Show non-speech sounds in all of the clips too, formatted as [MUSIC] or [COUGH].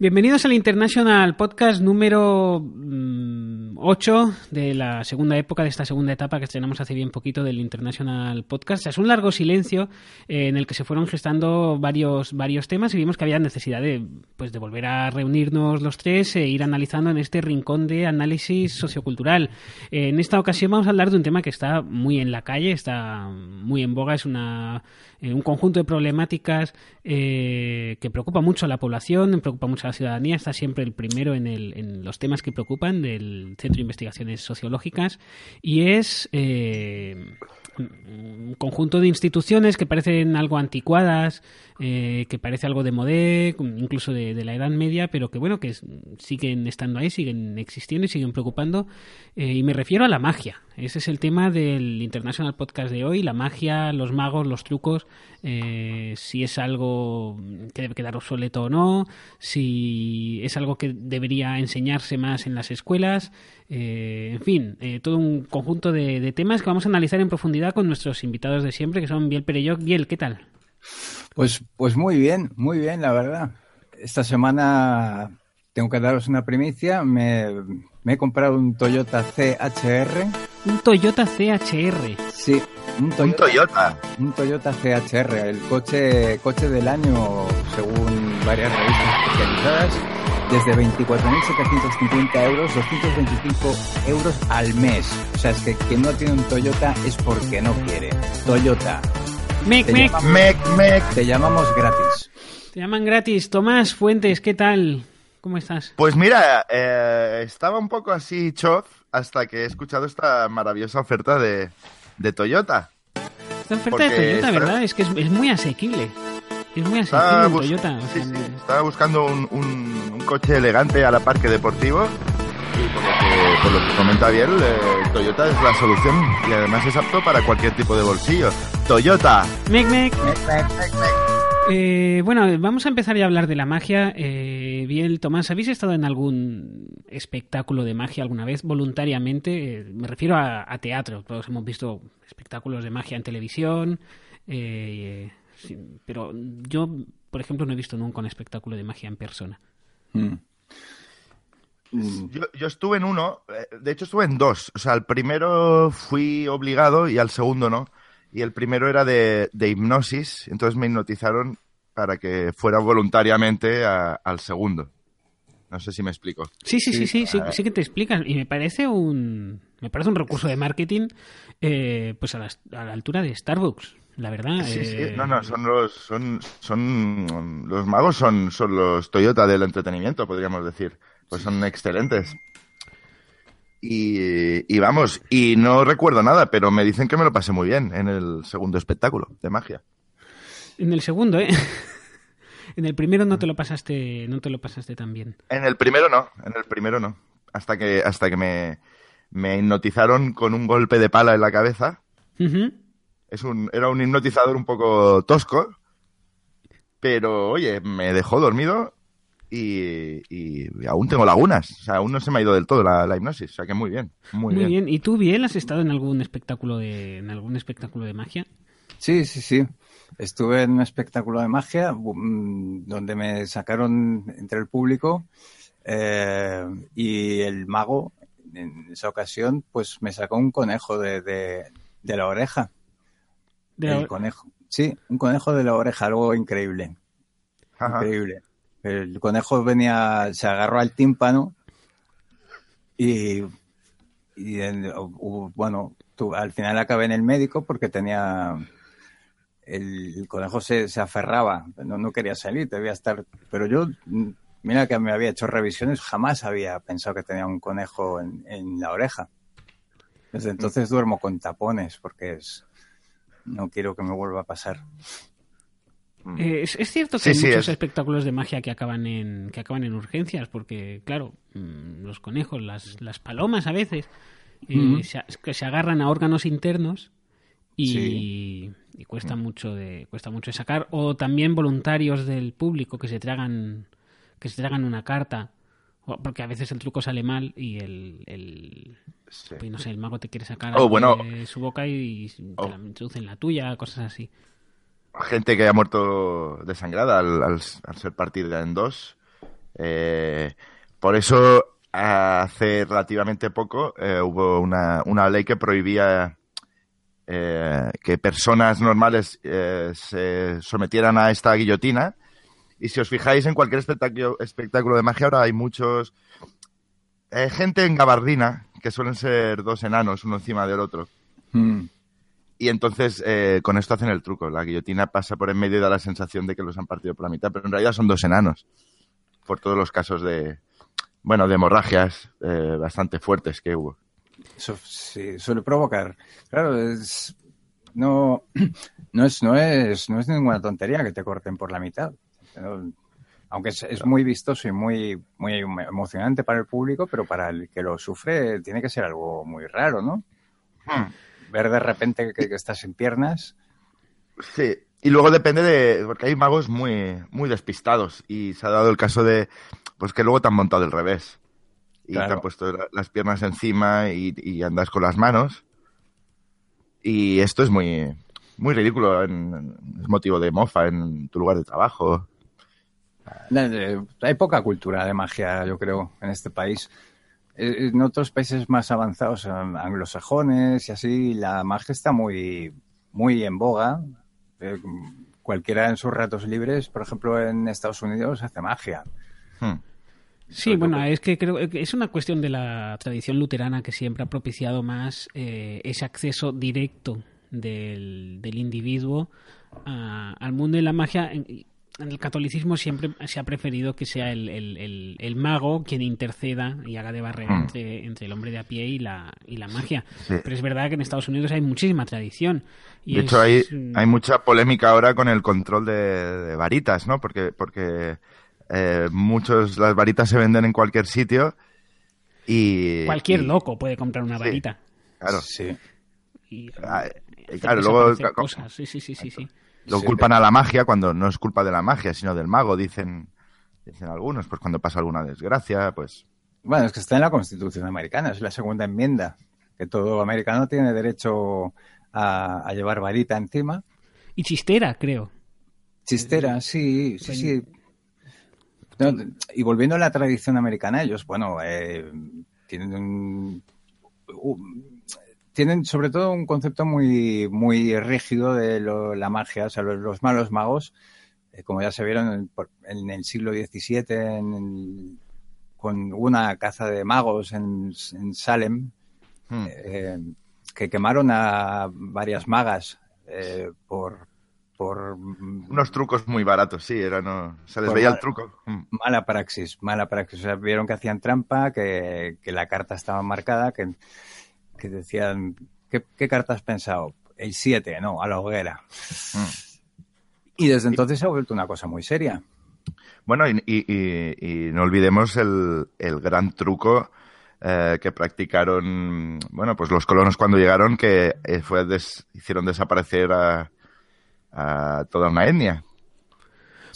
Bienvenidos al International Podcast número 8 mm, de la segunda época, de esta segunda etapa que estrenamos hace bien poquito del International Podcast. Es un largo silencio eh, en el que se fueron gestando varios, varios temas y vimos que había necesidad de, pues, de volver a reunirnos los tres e ir analizando en este rincón de análisis sociocultural. Eh, en esta ocasión vamos a hablar de un tema que está muy en la calle, está muy en boga, es una, eh, un conjunto de problemáticas que preocupa mucho a la población, preocupa mucho a la ciudadanía está siempre el primero en, el, en los temas que preocupan del Centro de Investigaciones Sociológicas y es eh, un conjunto de instituciones que parecen algo anticuadas, eh, que parece algo de modé, incluso de, la Edad Media, pero que bueno, que siguen estando ahí, siguen existiendo y siguen preocupando. Eh, y me refiero a la magia. Ese es el tema del International Podcast de hoy, la magia, los magos, los trucos, eh, si es algo que debe quedar obsoleto o no, si es algo que debería enseñarse más en las escuelas, en fin, todo un conjunto de, temas que vamos a analizar en profundidad con nuestros invitados de siempre, que son Biel Perelloc. Biel, ¿qué tal? Pues, pues muy bien, muy bien, la verdad. Esta semana tengo que daros una primicia. Me, he comprado un Toyota CHR. ¿Un Toyota CHR? Sí, un Toyota. Un Toyota, CHR, el coche, coche del año, según varias revistas especializadas, desde 24.750 euros, 225 euros al mes. O sea, es que quien no tiene un Toyota es porque no quiere. Toyota, Mec, te mec. Llamamos, Te llamamos gratis. Te llaman gratis. Tomás Fuentes, ¿qué tal? ¿Cómo estás? Pues mira, eh, estaba un poco así chof hasta que he escuchado esta maravillosa oferta de, de Toyota. Esta oferta de Toyota, ¿verdad? Es que es, muy asequible. Es muy asequible Toyota. Sí, sí. Estaba buscando un, un, un, coche elegante a la parque deportivo por lo que, comenta bien, eh, Toyota es la solución y además es apto para cualquier tipo de bolsillo. Toyota. Mec, mec. Eh, bueno, vamos a empezar ya a hablar de la magia. Eh, bien, Tomás, ¿habéis estado en algún espectáculo de magia alguna vez voluntariamente? Eh, me refiero a, teatro. Todos hemos visto espectáculos de magia en televisión, pero yo, por ejemplo, no he visto nunca un espectáculo de magia en persona. Mm. Mm. Yo, estuve en uno, eh, de hecho estuve en dos. O sea, el primero fui obligado y al segundo no. Y el primero era de, hipnosis, entonces me hipnotizaron para que fuera voluntariamente al segundo. No sé si me explico. Sí, sí, sí, sí, sí, sí, que te explicas. Y me parece un, me parece un recurso de marketing, eh, pues a la, altura de Starbucks, la verdad. Sí, sí, eh. no, no, son los, son, son, los magos son, son los Toyota del entretenimiento, podríamos decir pues son excelentes. Y, vamos, y no recuerdo nada, pero me dicen que me lo pasé muy bien en el segundo espectáculo de magia. En el segundo, ¿eh? [LAUGHS] en el primero no te lo pasaste, no te lo pasaste tan bien. En el primero no, en el primero no. Hasta que, hasta que me, me hipnotizaron con un golpe de pala en la cabeza. es un, era un hipnotizador un poco tosco, pero oye, me dejó dormido y, aún tengo lagunas. O sea, aún no se me ha ido del todo la, hipnosis. O sea, que muy bien. Muy, bien. ¿Y tú, bien, has estado en algún espectáculo de, en algún espectáculo de magia? Sí, sí, sí. Estuve en un espectáculo de magia mm, donde me sacaron entre el público eh, y el mago, en esa ocasión, pues me sacó un conejo de, de, la oreja. ¿De el conejo. Sí, un conejo de la oreja, algo increíble. Increíble. El conejo venía, se agarró al tímpano y, bueno, al final acabé en el médico porque tenía el, conejo se, aferraba, no, no quería salir, debía estar, pero yo, mira que me había hecho revisiones, jamás había pensado que tenía un conejo en, en la oreja. Desde entonces duermo con tapones porque es, no quiero que me vuelva a pasar. Mm. Eh, es, cierto que hay muchos espectáculos de magia que acaban en que acaban en urgencias porque claro mm, los conejos las, las palomas a veces eh, se, que se agarran a órganos internos y, cuesta mucho de cuesta mucho de sacar. O también voluntarios del público que se tragan que se tragan una carta porque a veces el truco sale mal y el, el pues no sé el mago te quiere sacar de su boca y, te la introduce en la tuya cosas así gente que ha muerto desangrada al, al, ser partida en dos Eh, por eso, hace relativamente poco eh, hubo una, una, ley que prohibía eh, que personas normales se sometieran a esta guillotina. Y si os fijáis en cualquier espectáculo, espectáculo de magia, ahora hay muchos... gente en gabardina, que suelen ser dos enanos, uno encima del otro. Hmm. Y entonces con esto hacen el truco. La guillotina pasa por en medio y da la sensación de que los han partido por la mitad, pero en realidad son dos enanos por todos los casos de, bueno, de hemorragias eh, bastante fuertes que hubo. Eso sí, suele provocar. Claro, es, no, [CLEARS THROAT] no, es, no, es, no es ninguna tontería que te corten por la mitad. Aunque es, muy vistoso y muy, muy emocionante para el público, pero para el que lo sufre tiene que ser algo muy raro, ¿no? Hmm. Ver de repente que, que estás sin piernas. Sí, y luego depende de. Porque hay magos muy, muy despistados. Y se ha dado el caso de. Pues que luego te han montado el revés. Y te han puesto las piernas encima y, andas con las manos. Y esto es muy, muy ridículo. es motivo de mofa en tu lugar de trabajo. Hay poca cultura de magia, yo creo, en este país. Eh, en otros países más avanzados, anglosajones y así, la magia está muy, muy en boga eh, cualquiera en sus ratos libres, por ejemplo, en Estados Unidos hace magia. Hmm. Sí, bueno, es que creo que es una cuestión de la tradición luterana que siempre ha propiciado más eh, ese acceso directo del, individuo al mundo de la magia en el catolicismo siempre se ha preferido que sea el, el, mago quien interceda y haga de barrera hmm. entre, entre, el hombre de a pie y la, y la magia. Pero es verdad que en Estados Unidos hay muchísima tradición. Y de hecho, hay, hay mucha polémica ahora con el control de, varitas, ¿no? Porque, porque eh, muchos, las varitas se venden en cualquier sitio y... Cualquier loco puede comprar una varita. Claro. Sí. Y, ah, claro, luego... Sí, sí, sí, sí. sí. Lo culpan a la magia cuando no es culpa de la magia, sino del mago, dicen, dicen algunos. Pues cuando pasa alguna desgracia, pues... Bueno, es que está en la Constitución americana, es la segunda enmienda, que todo americano tiene derecho a, llevar varita encima. Y chistera, creo. Chistera, sí, sí, sí. y volviendo a la tradición americana, ellos, bueno, eh, tienen un, tienen sobre todo un concepto muy, muy rígido de la magia, o sea, los, malos magos, eh, como ya se vieron en, el siglo XVII, con una caza de magos en, Salem, hmm. eh, que quemaron a varias magas eh, por, por... Unos trucos muy baratos, sí, era no... se les veía el truco. Hmm. Mala praxis, mala praxis. O sea, vieron que hacían trampa, que, que la carta estaba marcada, que que decían, ¿qué, carta has pensado? El 7, no, a la hoguera. Mm. Y desde entonces se ha vuelto una cosa muy seria. Bueno, y, no olvidemos el, gran truco eh, que practicaron, bueno, pues los colonos cuando llegaron, que eh, fue hicieron desaparecer a, a toda una etnia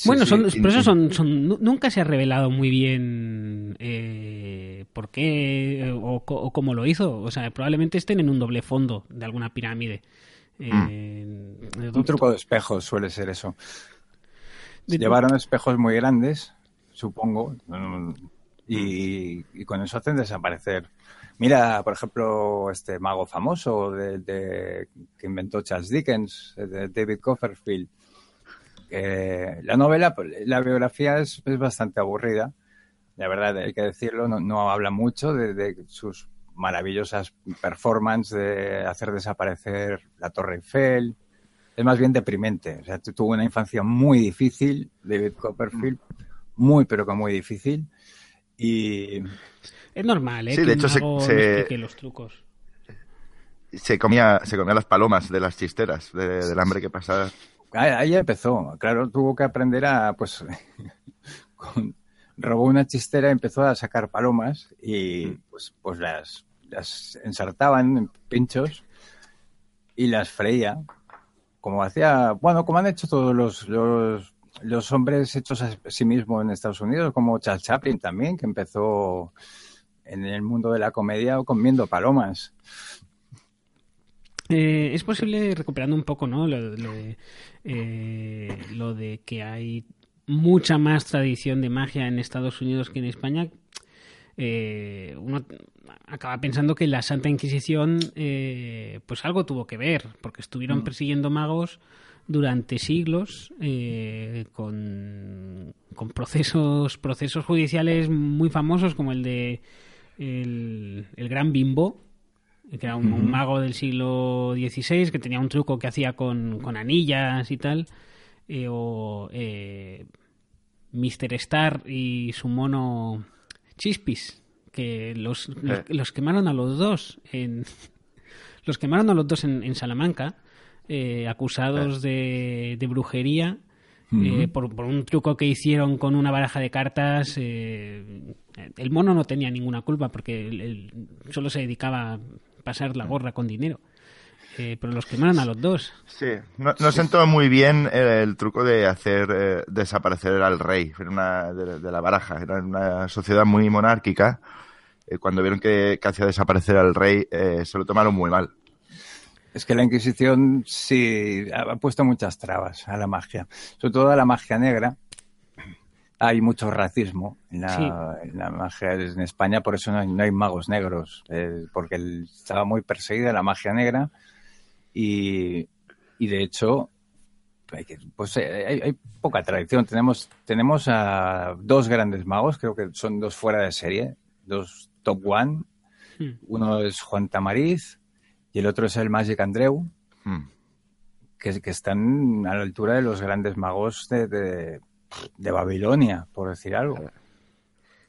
bueno, son, por eso son, son, nunca se ha revelado muy bien eh, por qué o, cómo lo hizo. O sea, probablemente estén en un doble fondo de alguna pirámide. Eh, mm. un truco de espejos suele ser eso. Llevaron espejos muy grandes, supongo, y, con eso hacen desaparecer. Mira, por ejemplo, este mago famoso de, que inventó Charles Dickens, de David Copperfield la novela, pues, la biografía es, bastante aburrida, la verdad hay que decirlo, no, habla mucho de, sus maravillosas performances de hacer desaparecer la Torre Eiffel, es más bien deprimente, o sea, tuvo una infancia muy difícil, David Copperfield, muy pero que muy difícil, y... Es normal, ¿eh? Sí, de hecho se, los trucos. Se comía, se comía las palomas de las chisteras, del hambre que pasaba. Ahí empezó, claro, tuvo que aprender a, pues, [LAUGHS] robó una chistera, empezó a sacar palomas y mm. pues, pues las, las ensartaban en pinchos y las freía, como hacía, bueno, como han hecho todos los, los, los hombres hechos a sí mismos en Estados Unidos, como Charles Chaplin también, que empezó en el mundo de la comedia comiendo palomas. Eh, es posible, recuperando un poco, ¿no? Lo, de, eh, lo de que hay mucha más tradición de magia en Estados Unidos que en España, eh, uno acaba pensando que la Santa Inquisición eh, pues algo tuvo que ver, porque estuvieron mm. persiguiendo magos durante siglos eh, con, con, procesos procesos judiciales muy famosos como el de el, Gran Bimbo que era un, mago del siglo XVI que tenía un truco que hacía con, con anillas y tal o Mr. Star y su mono Chispis, que los, eh. los, quemaron a los dos en [LAUGHS] los quemaron a los dos en, Salamanca, eh, acusados de, de, brujería. Eh, por, un truco que hicieron con una baraja de cartas. el mono no tenía ninguna culpa porque él, solo se dedicaba pasar la gorra con dinero. Eh, pero los quemaron a los dos. Sí, no, no sentó muy bien el, truco de hacer eh, desaparecer al rey de, la baraja. Era una sociedad muy monárquica. Eh, cuando vieron que, hacía desaparecer al rey, se lo tomaron muy mal. Es que la Inquisición sí ha puesto muchas trabas a la magia, sobre todo a la magia negra. Hay mucho racismo en la, magia en España, por eso no hay, magos negros, porque estaba muy perseguida la magia negra y, de hecho, pues eh, hay, poca tradición. Tenemos, tenemos a dos grandes magos, creo que son dos fuera de serie, dos top one. Hmm. Uno es Juan Tamariz y el otro es el Magic Andreu, hmm. que, que, están a la altura de los grandes magos de, de, Babilonia, por decir algo.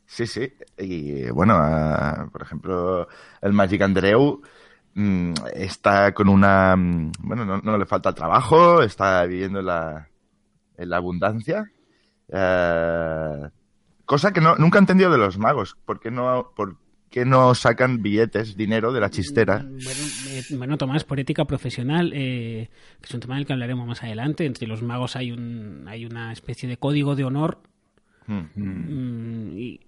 Sí, sí. Y bueno, por ejemplo, el Magic Andreu Mm, está con una... Mm, bueno, no, le falta trabajo, está viviendo en la, en la abundancia. Eh, cosa que no, nunca he entendido de los magos. ¿Por qué no, qué no sacan billetes, dinero de la chistera? Mm, bueno, eh, bueno Tomás, por ética profesional, eh, que es un tema del que hablaremos más adelante. Entre los magos hay, un, hay una especie de código de honor. y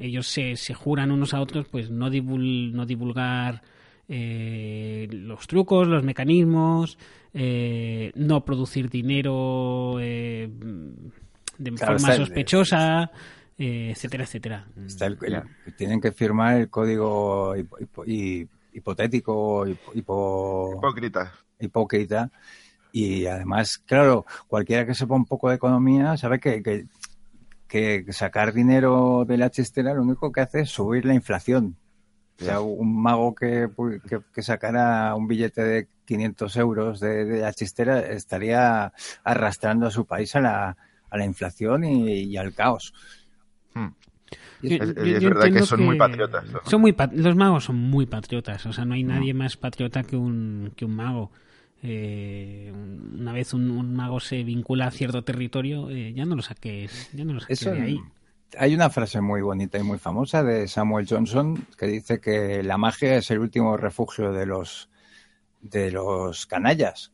ellos se, se juran unos a otros pues no, no divulgar eh, los trucos, los mecanismos, eh, no producir dinero eh, de forma sospechosa, etcétera, etcétera. tienen que firmar el código hipotético, hipócrita. hipócrita. Y además, claro, cualquiera que sepa un poco de economía sabe que, que, que sacar dinero de la chistera lo único que hace es subir la inflación o sea, un mago que, que, sacara un billete de 500 euros de, la chistera estaría arrastrando a su país a la, a la inflación y, al caos. Hmm. Y es, verdad que son muy patriotas. Son muy los magos son muy patriotas. O sea, no hay nadie hmm. más patriota que un, que un mago. Eh, una vez un, mago se vincula a cierto territorio, eh, ya no lo saques, ya no lo saques de ahí hay una frase muy bonita y muy famosa de Samuel Johnson que dice que la magia es el último refugio de los de los canallas.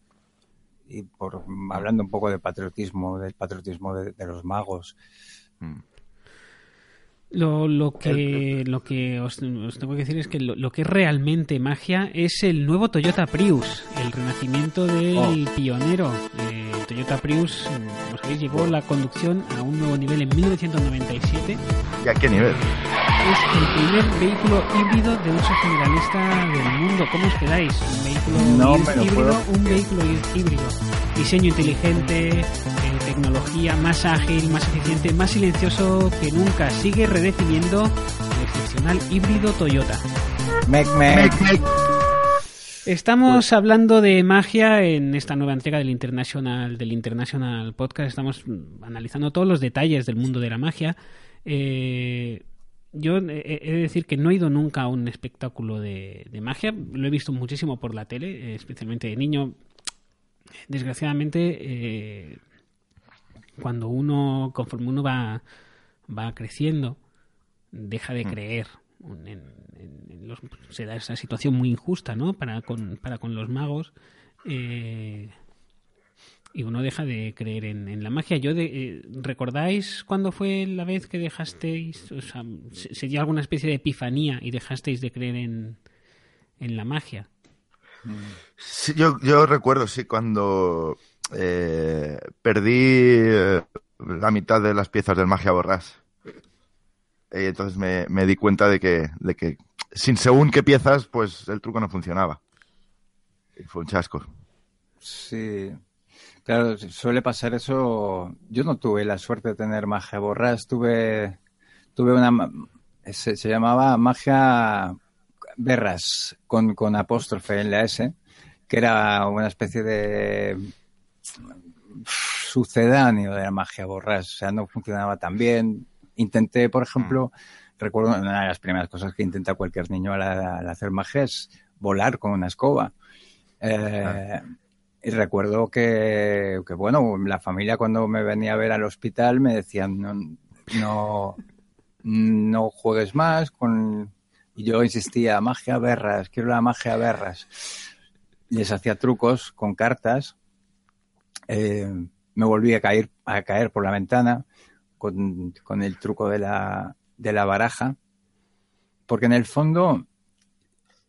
Y por hablando un poco de patriotismo, del patriotismo de, los magos. Mm. Lo, lo, que, lo que os, tengo que decir es que lo, que es realmente magia es el nuevo Toyota Prius, el renacimiento del oh. pionero. Eh, Toyota Prius, como sabéis, llevó la conducción a un nuevo nivel en 1997. ¿Y a qué nivel? Es el primer vehículo híbrido de uso generalista del mundo. ¿Cómo os quedáis? Un vehículo híbrido, un vehículo híbrido. Diseño inteligente, eh, tecnología más ágil, más eficiente, más silencioso que nunca. Sigue redefiniendo el excepcional híbrido Toyota. Mec, mec. Estamos pues- hablando de magia en esta nueva entrega del International, del International Podcast. Estamos analizando todos los detalles del mundo de la magia. Eh, yo he de decir que no he ido nunca a un espectáculo de, magia. Lo he visto muchísimo por la tele, especialmente de niño. Desgraciadamente, eh, cuando uno, conforme uno va, va creciendo, deja de hmm. creer en, se da esa situación muy injusta, ¿no? Para con, para con los magos. Eh, y uno deja de creer en, la magia. Yo de, eh, ¿Recordáis cuándo fue la vez que dejasteis, o sea, sería alguna especie de epifanía y dejasteis de creer en, en la magia? Sí, yo, yo recuerdo, sí, cuando eh, perdí la mitad de las piezas del magia borrás. Y entonces me, me di cuenta de que, de que sin según qué piezas, pues el truco no funcionaba. Y fue un chasco. Sí. Claro, suele pasar eso. Yo no tuve la suerte de tener magia borrás. Tuve, tuve una. Se, se llamaba magia berras con, con apóstrofe en la S, que era una especie de sucedáneo de la magia borrás. O sea, no funcionaba tan bien. Intenté, por ejemplo, recuerdo una de las primeras cosas que intenta cualquier niño al, al hacer magia es volar con una escoba. Eh, y recuerdo que, que, bueno, la familia cuando me venía a ver al hospital me decían, no, no, no juegues más con... Y yo insistía, magia berras, quiero la magia berras. Les hacía trucos con cartas. Eh, me volví a caer, a caer por la ventana con, con el truco de la, de la baraja. Porque en el fondo,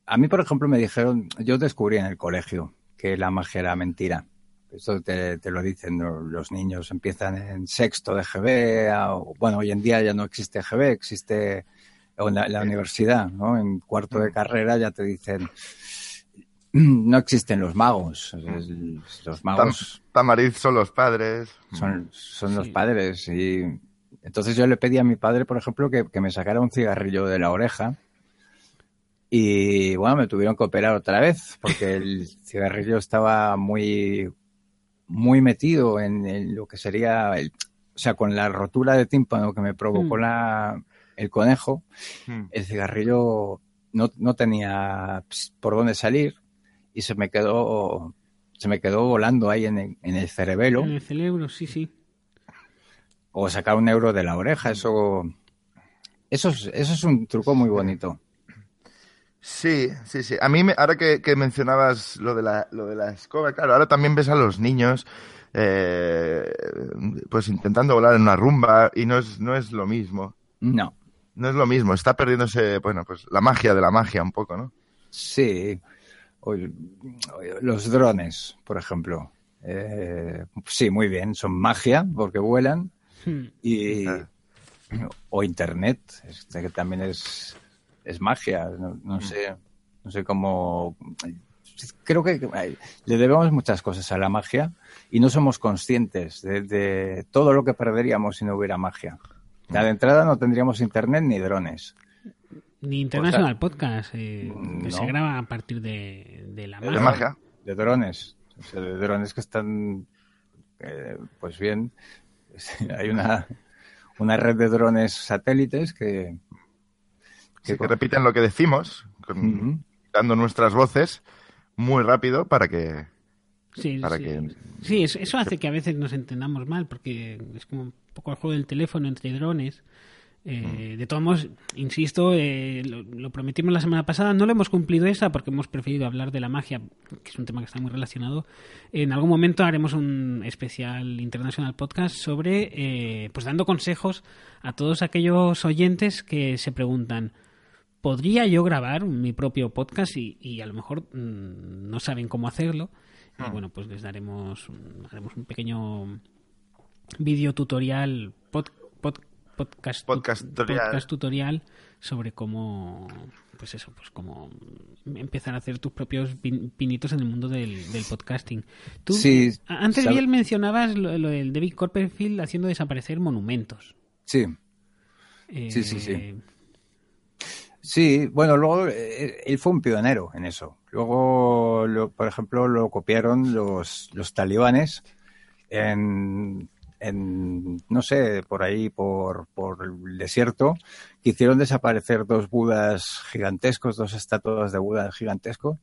a mí, por ejemplo, me dijeron, yo descubrí en el colegio que la magia era mentira. Esto te, te lo dicen los niños, empiezan en sexto de GB, a, bueno, hoy en día ya no existe GB, existe la, la universidad, ¿no? En cuarto de carrera ya te dicen, no existen los magos. Los magos. Tamariz son los padres. Son, son los padres. Y entonces yo le pedí a mi padre, por ejemplo, que, que, me sacara un cigarrillo de la oreja. Y bueno, me tuvieron que operar otra vez porque el [LAUGHS] cigarrillo estaba muy, muy metido en, en lo que sería, el, o sea, con la rotura de tímpano que me provocó mm. la, el conejo, mm. el cigarrillo no, no tenía por dónde salir y se me quedó, se me quedó volando ahí en el, en el cerebelo. En el cerebro, sí, sí. O sacar un euro de la oreja, eso, eso es, eso es un truco muy bonito. Sí, sí, sí. A mí, me, ahora que, que, mencionabas lo de, la, lo de la escoba, claro, ahora también ves a los niños eh, pues intentando volar en una rumba y no es, no es lo mismo. No. No es lo mismo, está perdiéndose, bueno, pues la magia de la magia un poco, ¿no? Sí. Los drones, por ejemplo. Eh, sí, muy bien, son magia porque vuelan. Hmm. Y, o internet, este que también es es magia, no, no mm. sé, no sé cómo. Creo que le debemos muchas cosas a la magia y no somos conscientes de, de todo lo que perderíamos si no hubiera magia. Ya de entrada no tendríamos internet ni drones. Ni International o sea, Podcast, eh, no. que se graba a partir de, de la magia. ¿De magia? De drones. O sea, de drones que están, eh, pues bien, [LAUGHS] hay una, una red de drones satélites que, Sí, que repiten lo que decimos, con, uh -huh. dando nuestras voces muy rápido para que. Sí, para sí. que sí eso, eso, hace que a veces nos entendamos mal, porque es como un poco el juego del teléfono entre drones. Eh, de todos modos, insisto, eh, lo, lo, prometimos la semana pasada, no lo hemos cumplido esa porque hemos preferido hablar de la magia, que es un tema que está muy relacionado. En algún momento haremos un especial International Podcast sobre, eh, pues dando consejos a todos aquellos oyentes que se preguntan, podría yo grabar mi propio podcast y, y a lo mejor mmm, no saben cómo hacerlo. Y bueno, pues les daremos haremos un pequeño video tutorial, pod, pod, podcast, podcast, tutorial. podcast tutorial sobre cómo pues eso, pues cómo empezar a hacer tus propios pinitos en el mundo del, del podcasting. Tú, sí, antes bien mencionabas lo, lo, del David Copperfield haciendo desaparecer monumentos. Sí. Eh, sí, sí, sí. Sí, bueno, luego eh, él fue un pionero en eso. Luego, lo, por ejemplo, lo copiaron los, los talibanes en, en, no sé, por ahí, por, por el desierto, que hicieron desaparecer dos budas gigantescos, dos estatuas de Buda gigantescos,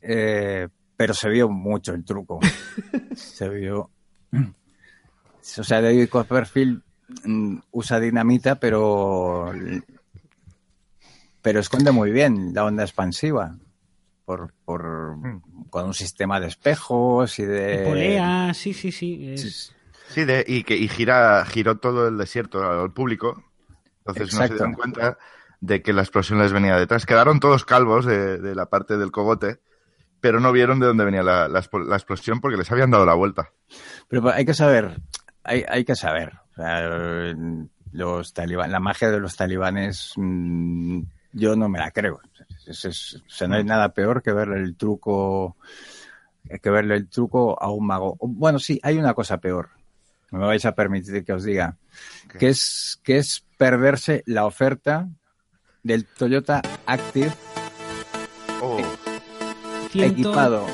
eh, pero se vio mucho el truco. [LAUGHS] se vio. O sea, David Copperfield mm, usa dinamita, pero pero esconde muy bien la onda expansiva. Por, por con un sistema de espejos y de. de polea, sí, sí, sí. Es... Sí, de, y que y gira, giró todo el desierto al público. Entonces Exacto. no se dieron cuenta de que la explosión les venía detrás. Quedaron todos calvos de, de la parte del cogote, pero no vieron de dónde venía la, la, la, explosión porque les habían dado la vuelta. Pero hay que saber, hay, hay que saber. los talibán, la magia de los talibanes, mm, yo no me la creo. o sea, no hay nada peor que verle el truco, que verle el truco a un mago. Bueno, sí, hay una cosa peor. Me vais a permitir que os diga, que es que es perderse la oferta del Toyota Active Oh. equipado.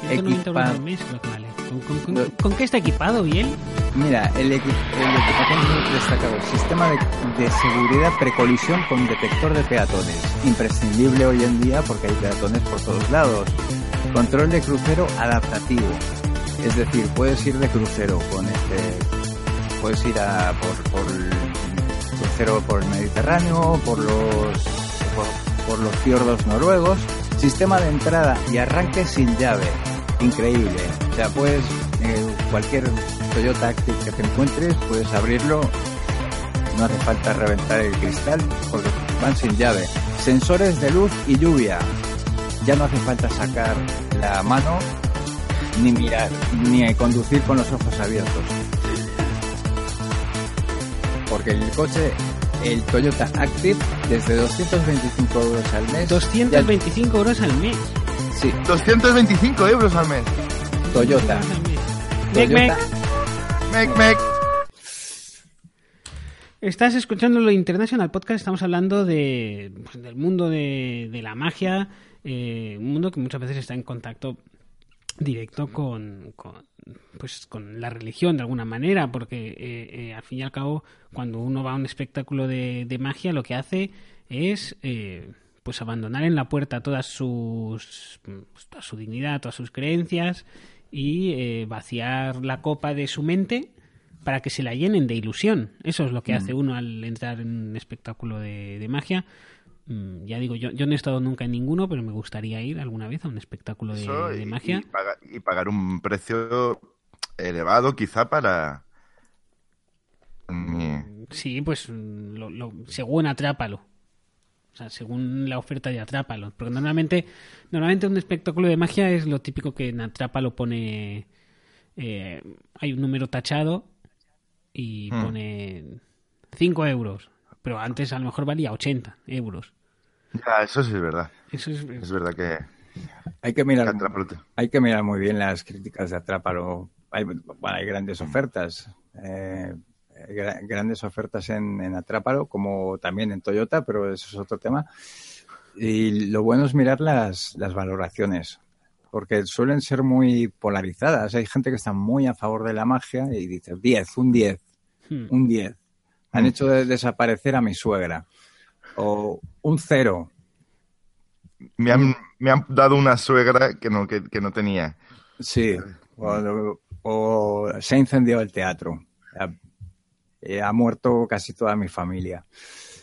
190 euros al mes, creo que vale. ¿Con, con- con- con qué está equipado, bien? Mira, el, equi- el equipamiento destacado, sistema de, de seguridad precolisión con detector de peatones, imprescindible hoy en día porque hay peatones por todos lados. Control de crucero adaptativo, es decir, puedes ir de crucero con este, puedes ir a por, por el crucero por el Mediterráneo, por los por, por los fiordos noruegos. Sistema de entrada y arranque sin llave, increíble. O sea, puedes eh, cualquier Toyota Active que te encuentres, puedes abrirlo. No hace falta reventar el cristal porque van sin llave. Sensores de luz y lluvia. Ya no hace falta sacar la mano ni mirar, ni conducir con los ojos abiertos. Porque el coche, el Toyota Active, desde 225 euros al mes. 225 euros al mes. sí, 225 euros al mes. Toyota. Toyota Mec, mec. Estás escuchando lo International Podcast, estamos hablando de, pues, del mundo de, la magia, eh, un mundo que muchas veces está en contacto directo con, con, pues, la religión de alguna manera, porque eh, eh, al fin y al cabo, cuando uno va a un espectáculo de, de magia, lo que hace es eh, pues abandonar en la puerta todas sus, pues, toda su dignidad, todas sus creencias y eh, vaciar la copa de su mente para que se la llenen de ilusión. Eso es lo que hace uno al entrar en un espectáculo de, de magia. Mm, ya digo, yo, yo no he estado nunca en ninguno, pero me gustaría ir alguna vez a un espectáculo de, Eso, de y, magia. y paga- y pagar un precio elevado quizá para... Mi- Sí, pues mm, lo, lo- según Atrápalo. O sea, según la oferta de Atrápalo. Porque normalmente, normalmente un espectáculo de magia es lo típico que en Atrápalo pone... eh, hay un número tachado y Hmm. pone 5 euros. Pero antes a lo mejor valía 80 euros. Ya, eso sí es verdad. Eso es... Es verdad que... Hay que mirar, que hay que mirar muy bien las críticas de Atrápalo. Hay, bueno, hay grandes ofertas. eh, gra- grandes ofertas en, en Atrápalo, como también en Toyota, pero eso es otro tema. Y lo bueno es mirar las, las valoraciones, porque suelen ser muy polarizadas. Hay gente que está muy a favor de la magia y dice 10, un 10, Hmm. un 10. Han hecho de- desaparecer a mi suegra. O un 0. Me han, me han dado una suegra que no, que, que no tenía. Sí, o, o se ha incendiado el teatro. Ha, eh, ha muerto casi toda mi familia.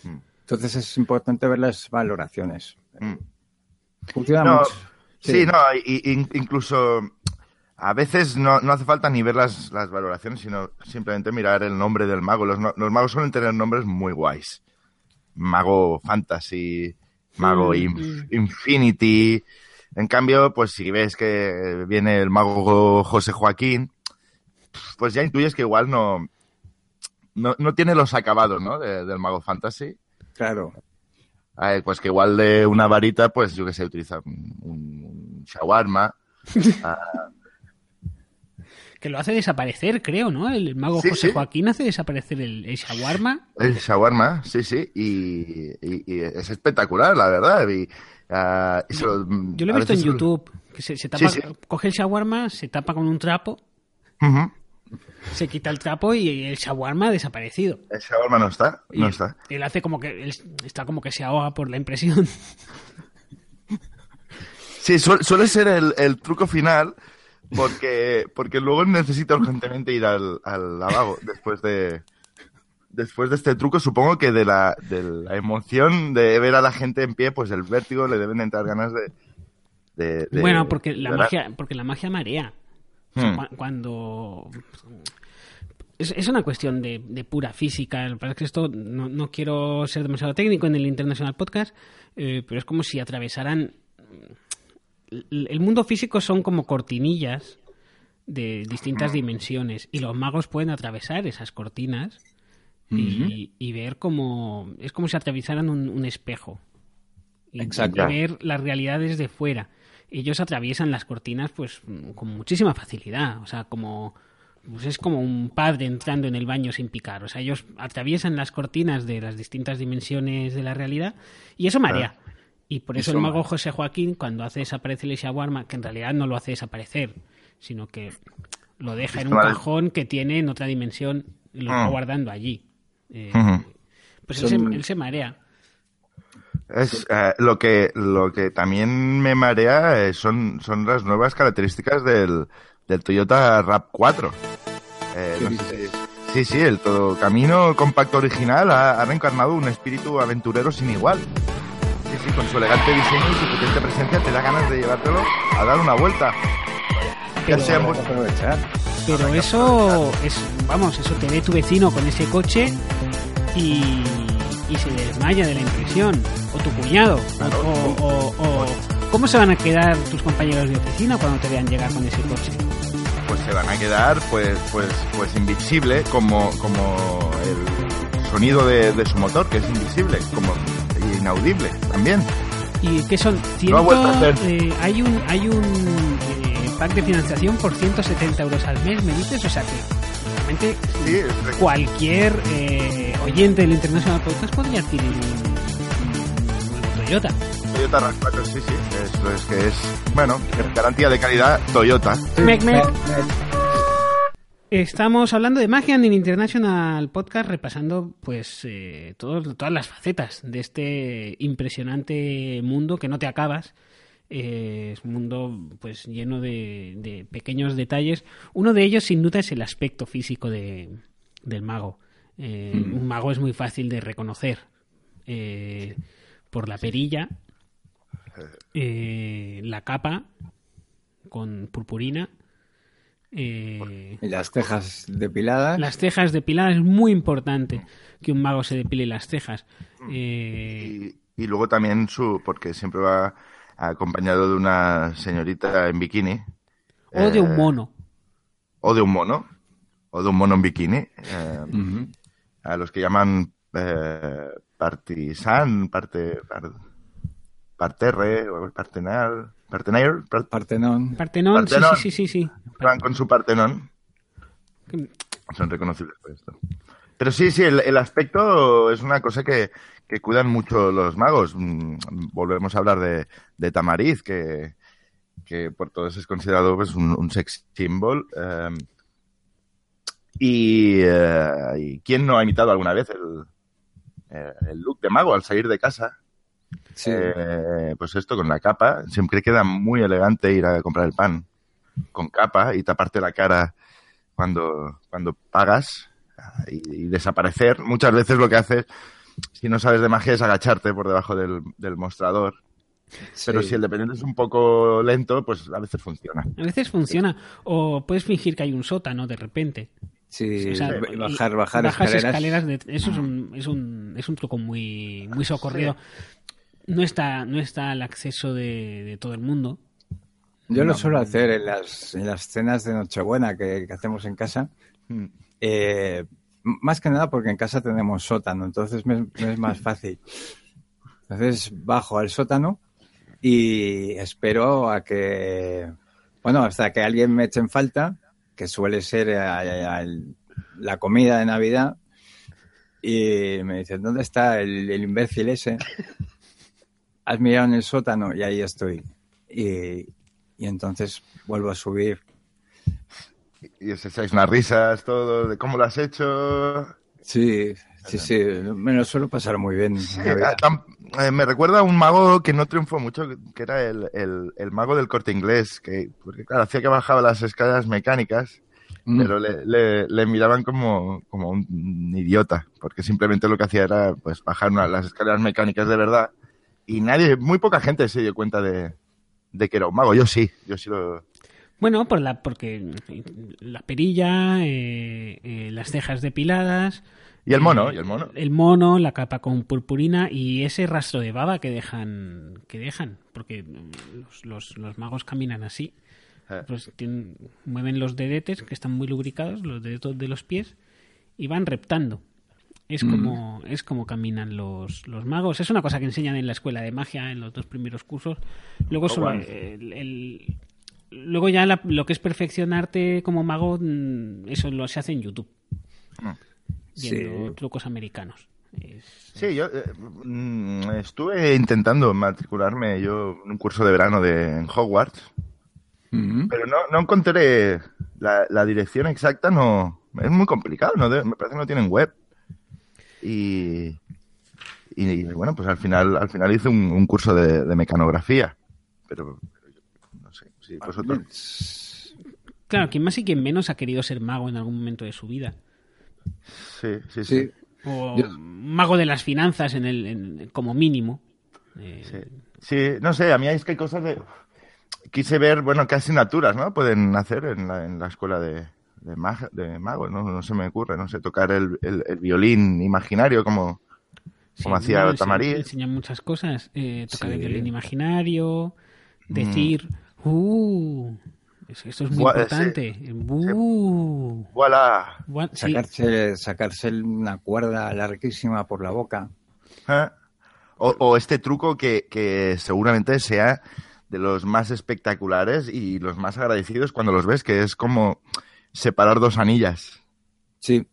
Mm. Entonces es importante ver las valoraciones. Mm. Funciona No, mucho. Sí, no, y- y- incluso a veces no, no hace falta ni ver las, las valoraciones, sino simplemente mirar el nombre del mago. Los, los magos suelen tener nombres muy guays. Mago Fantasy, Mago Mm, Inf- Infinity. En cambio, pues si ves que viene el mago José Joaquín, pues ya intuyes que igual no, no, no tiene los acabados ¿no? de- del mago Fantasy. Claro. Pues que igual de una varita, pues yo que sé, utiliza un, un shawarma. [LAUGHS] Ah, Que lo hace desaparecer, creo, ¿no? El mago Sí, José sí. Joaquín hace desaparecer el, el shawarma. el shawarma, sí, sí, y, y- y es espectacular, la verdad. Y, ah, y se lo- Yo lo he visto en YouTube. Que se, se tapa, Sí, sí. coge el shawarma, se tapa con un trapo. Se quita el trapo y el shawarma ha desaparecido. El shawarma no está, Y no está. Él hace como que él está como que se ahoga por la impresión. [LAUGHS] Sí, suel- suele ser el, el truco final, porque, porque luego necesita urgentemente ir al, al lavabo después de, después de este truco. Supongo que de la, de la emoción de ver a la gente en pie, pues el vértigo le deben entrar ganas de. de- de- bueno, porque la magia, porque la magia marea. Hmm. cua- cuando es, una cuestión de, de pura física. Lo que esto no, no quiero ser demasiado técnico en el International Podcast, eh, pero es como si atravesaran el el mundo físico son como cortinillas de distintas dimensiones y los magos pueden atravesar esas cortinas y, ver cómo es como si atravesaran un, espejo y, ver las realidades de fuera. Ellos atraviesan las cortinas pues con muchísima facilidad, o sea, como pues es como un padre entrando en el baño sin picar. O sea, ellos atraviesan las cortinas de las distintas dimensiones de la realidad y eso marea. Y por eso, el mago José Joaquín, cuando hace desaparecer el shawarma, que en realidad no lo hace desaparecer, sino que lo deja en un cajón que tiene en otra dimensión y lo está ah. guardando allí. Eh, pues él, se, marea. Es, eh, lo que lo que también me marea eh, son, son las nuevas características del, del Toyota RAP4. sí, sí, el todo camino compacto original ha, reencarnado un espíritu aventurero sin igual. Sí, sí, con su elegante diseño y su potente presencia te da ganas de llevártelo a dar una vuelta. Pero, pero eso es, vamos, eso te ve tu vecino con ese coche y, se desmaya de la impresión. O tu cuñado. O, ¿Cómo se van a quedar tus compañeros de oficina cuando te vean llegar con ese coche? Pues se van a quedar pues pues pues invisible como, como el sonido de, su motor, que es invisible, como inaudible también. ¿Y qué son? Eh, hay un, hay un eh, pack de financiación por 170 euros al mes, me dices, o sea que cualquier eh, oyente del International Podcast podría adquirir un, Toyota. Toyota RAV4, sí, sí. Eso es que es, bueno, garantía de calidad Toyota. Estamos hablando de magia en el International Podcast, repasando pues eh, todas las facetas de este impresionante mundo que no te acabas eh, es un mundo pues lleno de, pequeños detalles. Uno de ellos, sin duda, es el aspecto físico de, del mago. Eh, mm. Un mago es muy fácil de reconocer eh, por la perilla, la capa con purpurina. y las cejas depiladas. Las cejas depiladas es muy importante que un mago se depile las cejas. y, luego también su, porque siempre va acompañado de una señorita en bikini. O de un eh, mono. O de un mono. O de un mono en bikini. Eh, a los que llaman eh, partisan, parte, parterre, o partenal, partenair, partenón. Partenón, sí, sí, sí, sí. Van con su partenón. Son reconocibles por esto. Pero sí, sí, el, aspecto es una cosa que, cuidan mucho los magos. Mm, volvemos a hablar de, Tamariz, que, por todos es considerado pues, un, sex symbol. Em, eh, y, quién no ha imitado alguna vez el, eh, el look de mago al salir de casa? Sí. Eh, pues esto con la capa, siempre queda muy elegante ir a comprar el pan con capa y taparte la cara cuando, cuando pagas y, desaparecer. Muchas veces lo que haces, si no sabes de magia, es agacharte por debajo del, mostrador. Pero si el dependiente es un poco lento, pues a veces funciona. A veces funciona. O puedes fingir que hay un sótano de repente. Sí, bajar, bajar escaleras. eso es un, es un, es un truco muy, muy socorrido. No está, no está al acceso de, todo el mundo. Yo lo suelo hacer en las, en las cenas de Nochebuena que, que hacemos en casa. Hmm. Eh, más que nada porque en casa tenemos sótano, entonces me, es más fácil. Entonces bajo al sótano y espero a que, bueno, hasta que alguien me eche en falta, que suele ser la comida de Navidad, y me dicen, ¿dónde está el, imbécil ese? Has mirado en el sótano y ahí estoy. Y entonces vuelvo a subir y os echáis unas risas, todo, de cómo lo has hecho. Sí, sí, sí, me lo suelo pasar muy bien. Ah, eh, me recuerda a un mago que no triunfó mucho, que era el, el, mago del corte inglés, que porque claro, hacía que bajaba las escaleras mecánicas, mm. pero le, le, miraban como, como un idiota, porque simplemente lo que hacía era pues bajar las escaleras mecánicas de verdad. Y nadie, muy poca gente se dio cuenta de, de que era un mago. Yo sí, yo sí lo, bueno, por la, porque la perilla, eh, eh, las cejas depiladas. Y el mono, eh, y el mono. El mono, la capa con purpurina y ese rastro de baba que dejan, que dejan, porque los, los, magos caminan así. Eh. Pues tienen- mueven los dedetes, que están muy lubricados, los dedos de los pies, y van reptando. Es como, es como caminan los, los magos. Es una cosa que enseñan en la escuela de magia en los dos primeros cursos. Luego, Hogwarts. el- el- luego ya la- lo que es perfeccionarte como mago, mm, eso lo se hace en YouTube. Viendo Sí. trucos americanos. Es- Sí, yo eh, mm, estuve intentando matricularme yo en un curso de verano de en Hogwarts, Ujú. pero no, no encontré la, la dirección exacta, no es muy complicado, no de- me parece que no tienen web. Y, y, bueno, pues al final al final hice un, un curso de, de mecanografía, pero, si vosotros Claro, quien más y quien menos ha querido ser mago en algún momento de su vida. sí, sí, sí. Sí, O Yo- mago de las finanzas en el, en- como mínimo. Eh, Sí. Sí, no sé, a mí es que hay cosas de... Quise ver, bueno, qué asignaturas, ¿no? Pueden hacer en la, en la escuela de, de, mag- de magos, ¿no? No se me ocurre, no sé, tocar el, el- el violín imaginario como, sí, como hacía no. Enseñan muchas cosas. Eh, tocar el violín imaginario, Mm. ¡Uh! es- Esto es muy Buah, eh, importante. ¡Uh! ¡Voilà! What- sí. sacarse, sacarse una cuerda larguísima por la boca. ¿Eh? O, o este truco que, que seguramente sea de los más espectaculares y los más agradecidos cuando los ves, que es como separar dos anillas. Sí,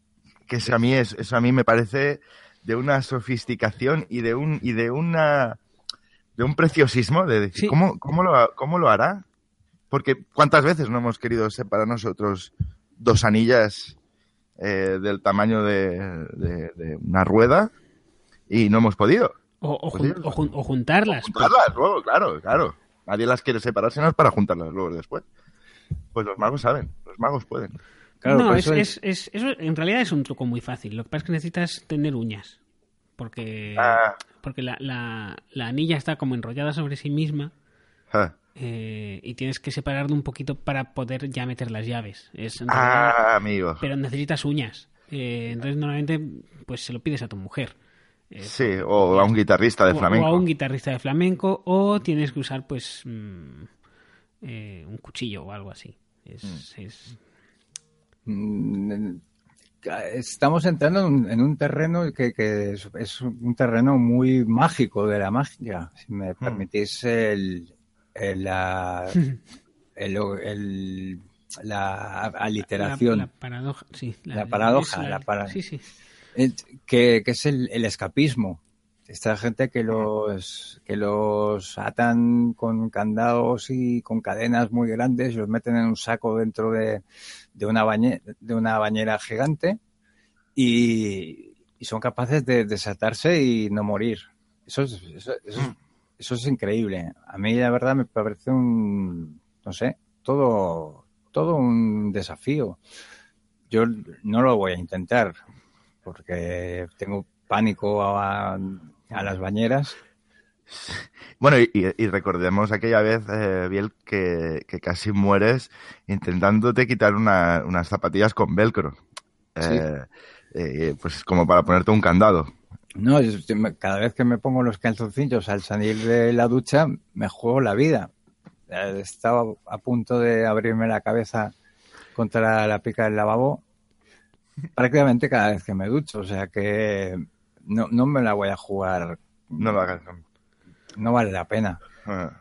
que eso a mí es, eso a mí me parece de una sofisticación y de un y de una de un preciosismo de decir Sí. ¿cómo, cómo lo cómo lo hará porque cuántas veces no hemos querido separar nosotros dos anillas eh, del tamaño de, de- de una rueda y no hemos podido O, o Pues jun- sí. o jun- o juntarlas. juntarlas luego claro claro nadie las quiere separar sino es para juntarlas luego después pues los magos saben los magos pueden claro, no, es, eso es- es- eso en realidad es un truco muy fácil. Lo que pasa es que necesitas tener uñas. Porque, Ah. Porque la, la- la anilla está como enrollada sobre sí misma Ah. eh, y tienes que separarlo un poquito para poder ya meter las llaves. Es, en realidad- ah amigo pero necesitas uñas. Eh, entonces normalmente pues se lo pides a tu mujer. Eh, sí o a un guitarrista de o- flamenco O a un guitarrista de flamenco o tienes que usar pues mm, eh, un cuchillo o algo así. Es, es- Mm, Estamos entrando en un, en un terreno que, que es, es un terreno muy mágico de la magia, si me permitís el, el- la, [LAUGHS] el- el- la aliteración. La, la paradoja, sí. La paradoja, la para- Sí, sí. Eh, que, que es el, el escapismo. Esta gente que los, que los atan con candados y con cadenas muy grandes y los meten en un saco dentro de, de, una, bañe- de una bañera gigante y, y son capaces de desatarse y no morir. Eso es, eso, eso es, eso es increíble. A mí la verdad me parece un, no sé, todo, todo un desafío. Yo no lo voy a intentar porque tengo pánico a, a las bañeras. [LAUGHS] Bueno, y, y- recordemos aquella vez, eh, Biel, que, que casi mueres intentándote quitar una- unas zapatillas con velcro. Eh, eh, pues como para ponerte un candado. No, me- cada vez que me pongo los calzoncillos al salir de la ducha, me juego la vida. Estaba a punto de abrirme la cabeza contra la pica del lavabo prácticamente cada vez que me ducho. O sea que no, no me la voy a jugar. No lo hagas. No vale la pena. Ah.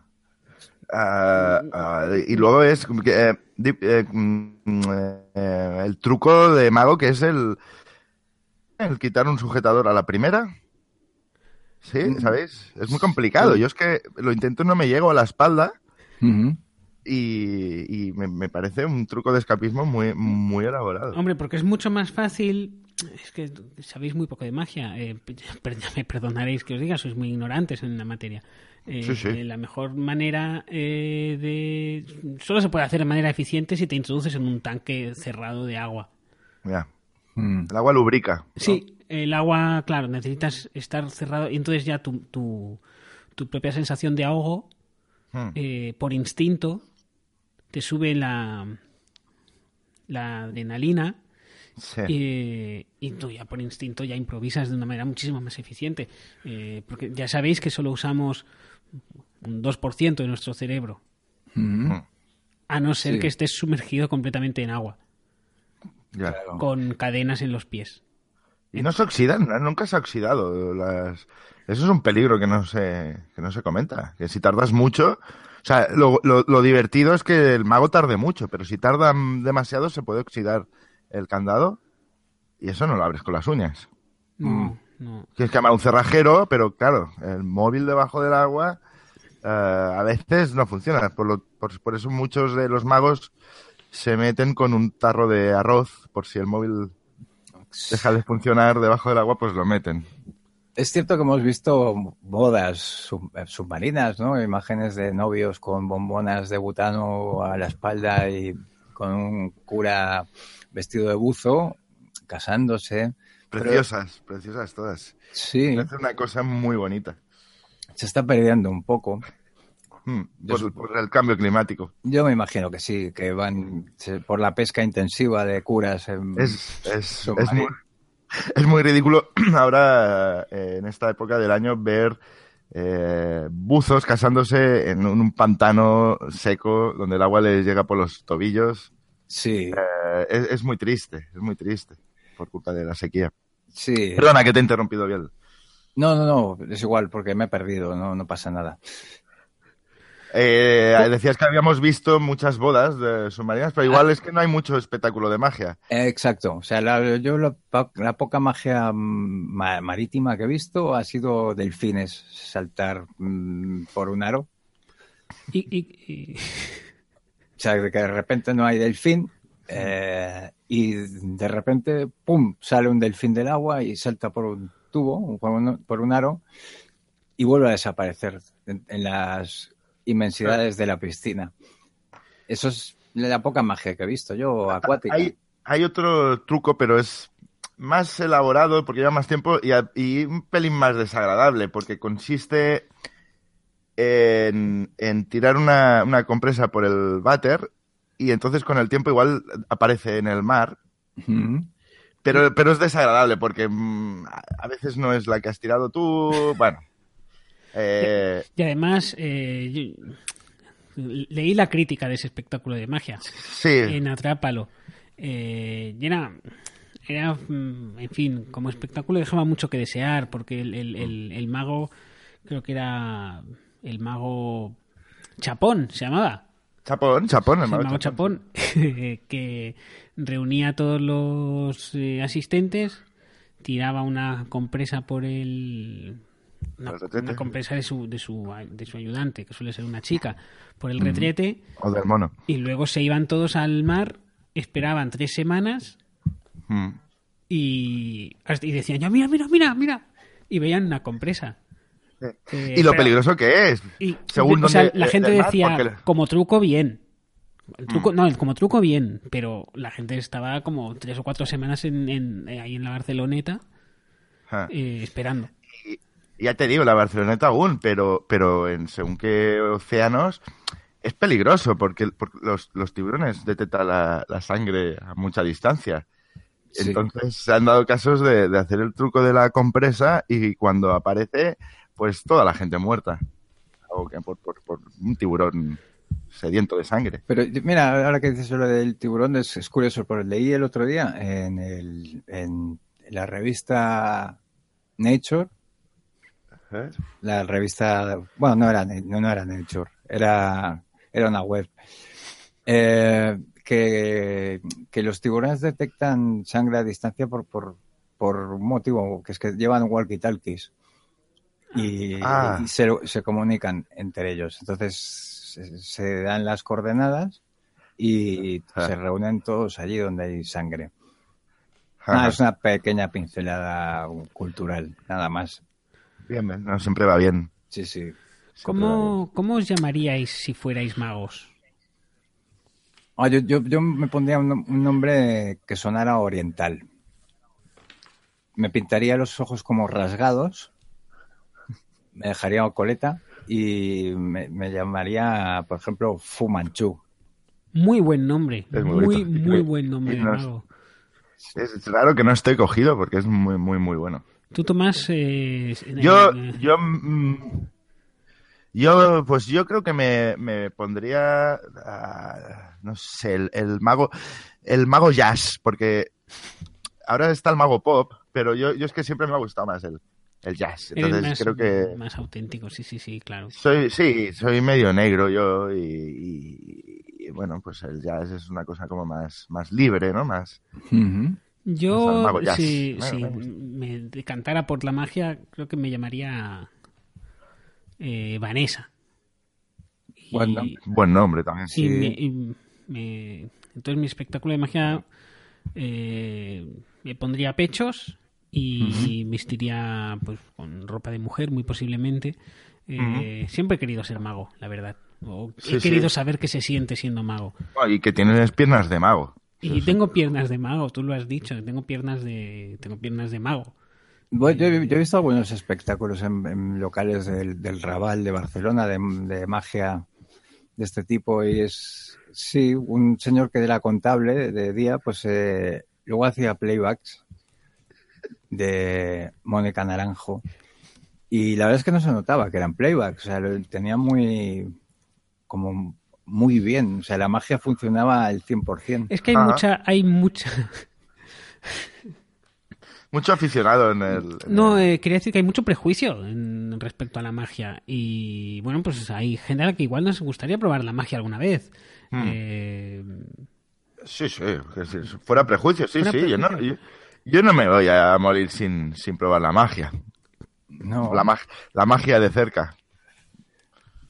Ah, ah, y luego es que, eh, di- eh, mm, eh, el truco de mago que es el, el quitar un sujetador a la primera. Sí, ¿sabéis? Es muy complicado. Yo es que lo intento y no me llego a la espalda. Mm. y me, me parece un truco de escapismo muy, muy elaborado. Hombre, porque es mucho más fácil. Es que sabéis muy poco de magia. Eh, [LAUGHS] ya me perdonaréis que os diga, sois muy ignorantes en la materia. Eh, Sí, sí. eh, la mejor manera eh, de. Solo se puede hacer de manera eficiente si te introduces en un tanque cerrado de agua. Mira, Mm. el agua lubrica. ¿no? Sí, el agua, claro, necesitas estar cerrado y entonces ya tu, tu, tu propia sensación de ahogo, Mm. eh, por instinto, te sube la, la adrenalina Sí. eh, y tú ya por instinto ya improvisas de una manera muchísimo más eficiente. Eh, porque ya sabéis que solo usamos un 2% de nuestro cerebro. A no ser que estés sumergido completamente en agua. Con cadenas en los pies. Y no se oxidan, nunca se ha oxidado. Las... Eso es un peligro que no se, que no se comenta. Que si tardas mucho. O sea, lo, lo, divertido es que el mago tarde mucho, pero si tarda demasiado se puede oxidar el candado y eso no lo abres con las uñas. No, no. Tienes que llamar a un cerrajero, pero claro, el móvil debajo del agua eh, a veces no funciona. Por, por, por, eso muchos de los magos se meten con un tarro de arroz por si el móvil deja de funcionar debajo del agua, pues lo meten. Es cierto que hemos visto bodas eh, submarinas, ¿no? Imágenes de novios con bombonas de butano a la espalda y con un cura vestido de buzo casándose. Preciosas, preciosas todas. Sí. Es una cosa muy bonita. Se está perdiendo un poco. Hmm, por, el cambio climático. Yo me imagino que sí, que van por la pesca intensiva de curas. es, es, muy, [LAUGHS] es, muy, ridículo [CLEARS THROAT] ahora, eh, en esta época del año, ver eh, buzos casándose en un, pantano seco donde el agua les llega por los tobillos. Sí. Eh, es, es, muy triste, es muy triste por culpa de la sequía. Sí. Perdona que te he interrumpido, bien. No, no, no, es igual, porque me he perdido, no, no pasa nada. Eh, decías que habíamos visto muchas bodas de submarinas, pero igual es que no hay mucho espectáculo de magia. Exacto. O sea, la, yo la, poca magia marítima que he visto ha sido delfines saltar mm, por un aro. Y, O sea, que de repente no hay delfín eh, y de repente, ¡pum!, sale un delfín del agua y salta por un tubo, por un, por un aro y vuelve a desaparecer en las inmensidades de la piscina. Eso es la poca magia que he visto yo, acuática. Hay, hay otro truco, pero es más elaborado porque lleva más tiempo y, un pelín más desagradable, porque consiste en, tirar una, compresa por el váter y entonces con el tiempo igual aparece en el mar. Pero, pero es desagradable porque mm, a veces no es la que has tirado tú. [LAUGHS] Bueno, eh, y además, eh, leí la crítica de ese espectáculo de magia en Atrápalo. Eh, y era, era, mm, en fin, como espectáculo dejaba mucho que desear, porque el, mago, creo que era el mago Chapón, se llamaba. Chapón, Chapón, el mago, Chapón, [LAUGHS] que reunía a todos los asistentes, tiraba una compresa por el una, compresa de su, de, su, de su ayudante, que suele ser una chica, por el retrete. O del mono. Y luego se iban todos al mar, esperaban tres semanas y, y decían, ya, mira, mira, mira, mira. Y veían una compresa. Y lo peligroso que es. Y, Según o sea, la gente decía, como truco, bien. truco, No, como truco, bien. Pero la gente estaba como tres o cuatro semanas en, ahí en la Barceloneta eh, esperando ya te digo, la Barceloneta aún, pero, pero en según qué océanos es peligroso porque, los, los, tiburones detectan la, sangre a mucha distancia. Entonces se han dado casos de, hacer el truco de la compresa y cuando aparece, pues toda la gente muerta. Por, por, un tiburón sediento de sangre. Pero mira, ahora que dices lo del tiburón, es, es curioso, porque leí el otro día en, el, en la revista Nature la revista, bueno, no era, no, era Nature, era, era una web. Eh, que, que, los tiburones detectan sangre a distancia por, por, por un motivo, que es que llevan walkie-talkies y, ah. se, se, comunican entre ellos. Entonces se, dan las coordenadas y ah. se reúnen todos allí donde hay sangre. es una pequeña pincelada cultural, nada más. Bien, no, siempre va bien. Sí, sí. ¿Cómo, ¿Cómo, os llamaríais si fuerais magos? Ah, yo, yo, yo, me pondría un, nombre que sonara oriental. Me pintaría los ojos como rasgados, me dejaría coleta y me, llamaría, por ejemplo, Fu Manchu. Muy buen nombre. muy, muy, buen nombre Es raro que no esté cogido porque es muy, muy, muy bueno. Tú, Tomás. Eh, yo, yo, mm, Yo, pues yo creo que me, me pondría, ah, no sé, el, el mago, el mago jazz, porque ahora está el mago pop, pero yo, yo es que siempre me ha gustado más el, el jazz. Entonces más, creo que más auténtico, sí, sí, sí, claro. soy, sí, soy medio negro yo y, y- y, bueno, pues el jazz es una cosa como más, más libre, ¿no? Más, Ujú. Pues Yo, si, Bueno, si me decantara por la magia, creo que me llamaría eh, Vanessa. Y- Buen nombre. buen nombre también. y Sí. me- y me- entonces mi espectáculo de magia eh, me pondría pechos y vestiría pues con ropa de mujer muy posiblemente. Eh, siempre he querido ser mago la verdad. O Sí, he querido sí. saber qué se siente siendo mago. Oh, y que tienes piernas de mago. y tengo piernas de mago tú lo has dicho tengo piernas de tengo piernas de mago. Bueno, yo, he- yo he visto algunos espectáculos en, en locales del, del Raval de Barcelona de, de magia de este tipo y es, sí, un señor que era contable de día, pues eh, luego hacía playbacks de Mónica Naranjo y la verdad es que no se notaba que eran playbacks, o sea, lo tenía muy, como muy bien, o sea, la magia funcionaba al 100%. es que hay Ajá. mucha hay mucha Mucho aficionado en el... en No, el- eh, quería decir que hay mucho prejuicio en, respecto a la magia. Y bueno, pues hay gente a la que igual nos gustaría probar la magia alguna vez. Hmm. Eh, Sí, sí, fuera prejuicio, sí, Fuera sí. Yo no, prejuicio. yo, yo no me voy a morir sin, sin probar la magia. No, La, mag- la magia de cerca.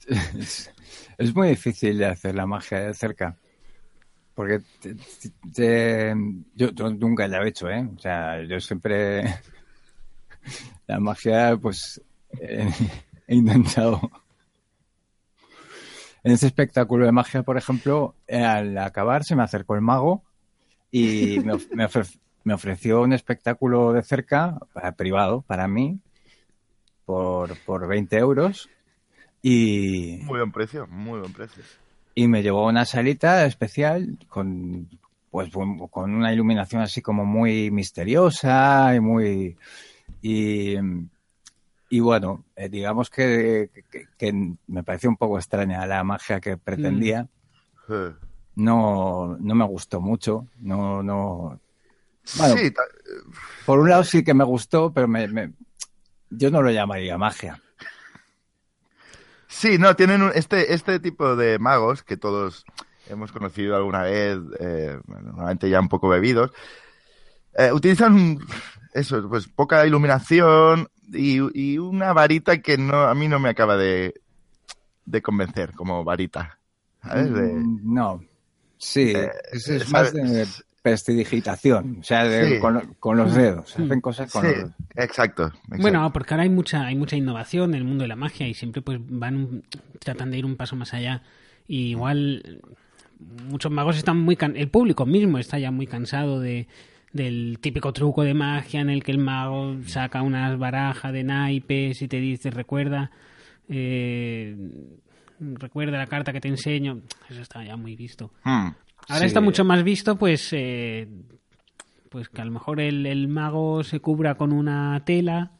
Es, es muy difícil hacer la magia de cerca. Porque te- yo, yo nunca la he hecho, ¿eh? O sea, yo siempre [LAUGHS] la magia, pues eh, he intentado. En ese espectáculo de magia, por ejemplo, al acabar se me acercó el mago y me, of- me ofre- me ofreció un espectáculo de cerca, privado, para mí, por, por 20 euros. Y, Muy buen precio, muy buen precio. y me llevó a una salita especial con pues con una iluminación así como muy misteriosa y muy y, y bueno eh, digamos que, que- que me pareció un poco extraña la magia que pretendía Eh. no no me gustó mucho no no Bueno. Sí, por un lado sí que me gustó pero me, me- yo no lo llamaría magia sí, no, tienen un- este, este tipo de magos que todos hemos conocido alguna vez, eh, normalmente ya un poco bebidos, eh, utilizan eso, pues poca iluminación y, y una varita que no a mí no me acaba de, de convencer como varita. ¿sabes? De- Mm, no sí Eh, es, es ¿sabes? más de prestidigitación o sea de- Sí. con, con los dedos hacen cosas con Sí, los dedos exacto, exacto. Bueno, porque ahora hay mucha, hay mucha innovación en el mundo de la magia y siempre pues van un- tratan de ir un paso más allá. Y igual muchos magos están muy can- el público mismo está ya muy cansado de del típico truco de magia en el que el mago saca unas barajas de naipes y te dice recuerda eh, recuerda la carta que te enseño eso está ya muy visto Hmm. Ahora Sí. está mucho más visto, pues, eh, pues que a lo mejor el, el mago se cubra con una tela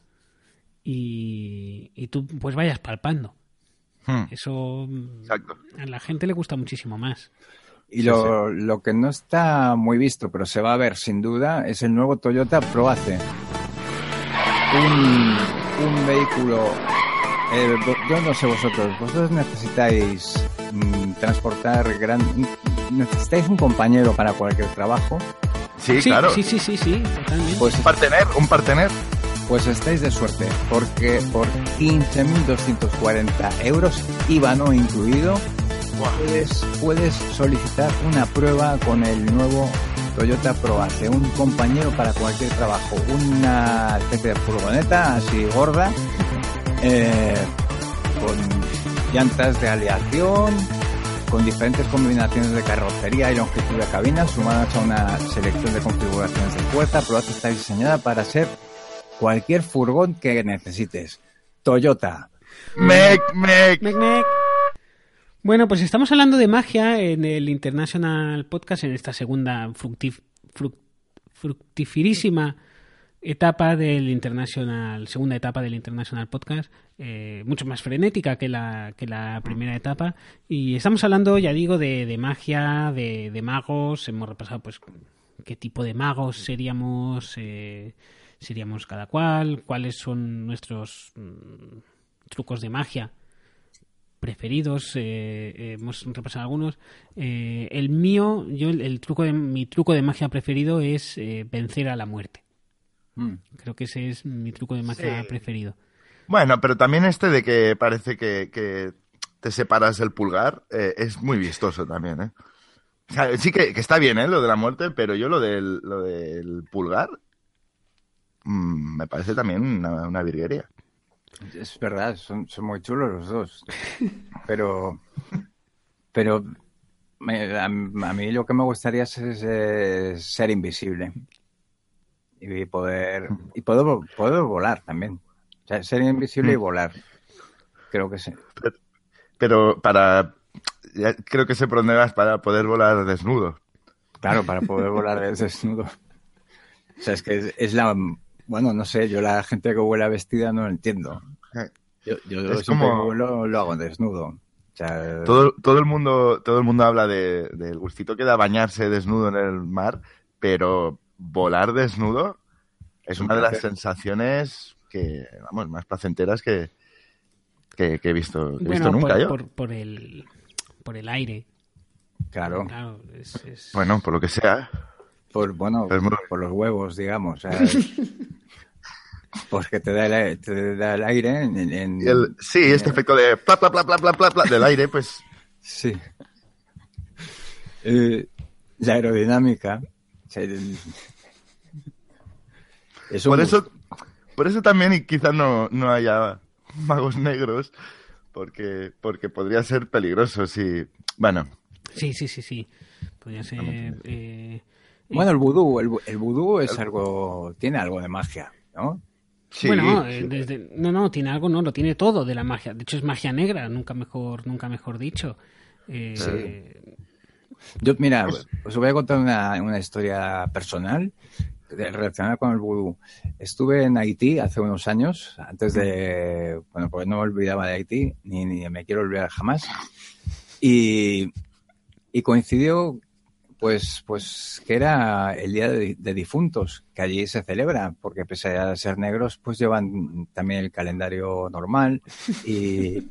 y, y tú pues vayas palpando. Hmm. Eso Exacto. a la gente le gusta muchísimo más. Y Sí, lo, lo que no está muy visto, pero se va a ver sin duda, es el nuevo Toyota Proace. Un, un vehículo, eh, yo no sé vosotros, vosotros necesitáis mm, transportar gran... Necesitáis un compañero para cualquier trabajo, Sí, sí, claro. sí, sí, sí, sí, totalmente. pues, Un partener, un partener. pues estáis de suerte, porque por 15.240 euros, IVA no incluido, puedes, puedes solicitar una prueba con el nuevo Toyota Proace, un compañero para cualquier trabajo, una especie de furgoneta así gorda, eh, con llantas de aleación, con diferentes combinaciones de carrocería y longitud de cabina, sumadas a una selección de configuraciones de puerta. Proace está diseñada para ser cualquier furgón que necesites. Toyota. Mec, mec. Mec, mec. Bueno, pues estamos hablando de magia en el International Podcast en esta segunda fructif- fructifirísima etapa del International, segunda etapa del International Podcast, eh, mucho más frenética que la, que la primera etapa. Y estamos hablando, ya digo, de, de magia, de, de, magos. Hemos repasado, pues, qué tipo de magos seríamos, eh, seríamos cada cual, cuáles son nuestros mm, trucos de magia preferidos, eh, hemos repasado algunos. Eh, el mío, yo el, truco de mi truco de magia preferido es eh, vencer a la muerte. Mm. Creo que ese es mi truco de magia preferido. Bueno, pero también este de que parece que, te separas el pulgar es muy vistoso también, ¿eh? sí que, está bien, ¿eh? Lo de la muerte, pero yo lo del, lo del pulgar mm, me parece también una, una virguería. Es verdad, son, son muy chulos los dos. Pero, pero a, mí lo que me gustaría es, ser invisible y poder y poder, poder volar también. O sea, ser invisible y mm. volar. Creo que sí. Pero, para creo que se por para poder volar desnudo. Claro, para [LAUGHS] poder volar desnudo. O sea, es que es la bueno, no sé, yo la gente que vuela vestida no lo entiendo. Yo, yo como... lo, hago desnudo. todo, todo, el mundo, todo el mundo habla de, del gustito que da bañarse desnudo en el mar, pero volar desnudo es una de las sensaciones que, vamos, más placenteras que, que, he visto, nunca por, yo. Por, por, el, por el aire. Claro. Bueno, por lo que sea. Por, bueno, por los huevos, digamos. Pues [LAUGHS] que te da el, te da el aire en... sí, este efecto de pla, pla, pla, pla, pla, pla, del aire, pues... Sí. Eh, la aerodinámica... [LAUGHS] por, eso, por eso también quizás no, no haya magos negros, porque, porque podría ser peligroso si... Bueno. Sí, sí, sí, sí. Podría ser... Eh, bueno, el vudú, el, el vudú es algo, tiene algo de magia, ¿no? bueno, eh, no, no, tiene algo, no, lo tiene todo de la magia. De hecho, es magia negra, nunca mejor, nunca mejor dicho. Eh, Yo, mira, os voy a contar una, una historia personal relacionada con el vudú. Estuve en Haití hace unos años, antes de, bueno, porque no me olvidaba de Haití, ni, ni me quiero olvidar jamás. Y, y coincidió pues, pues que era el Día de, Difuntos, que allí se celebra, porque pese a ser negros, pues llevan también el calendario normal y,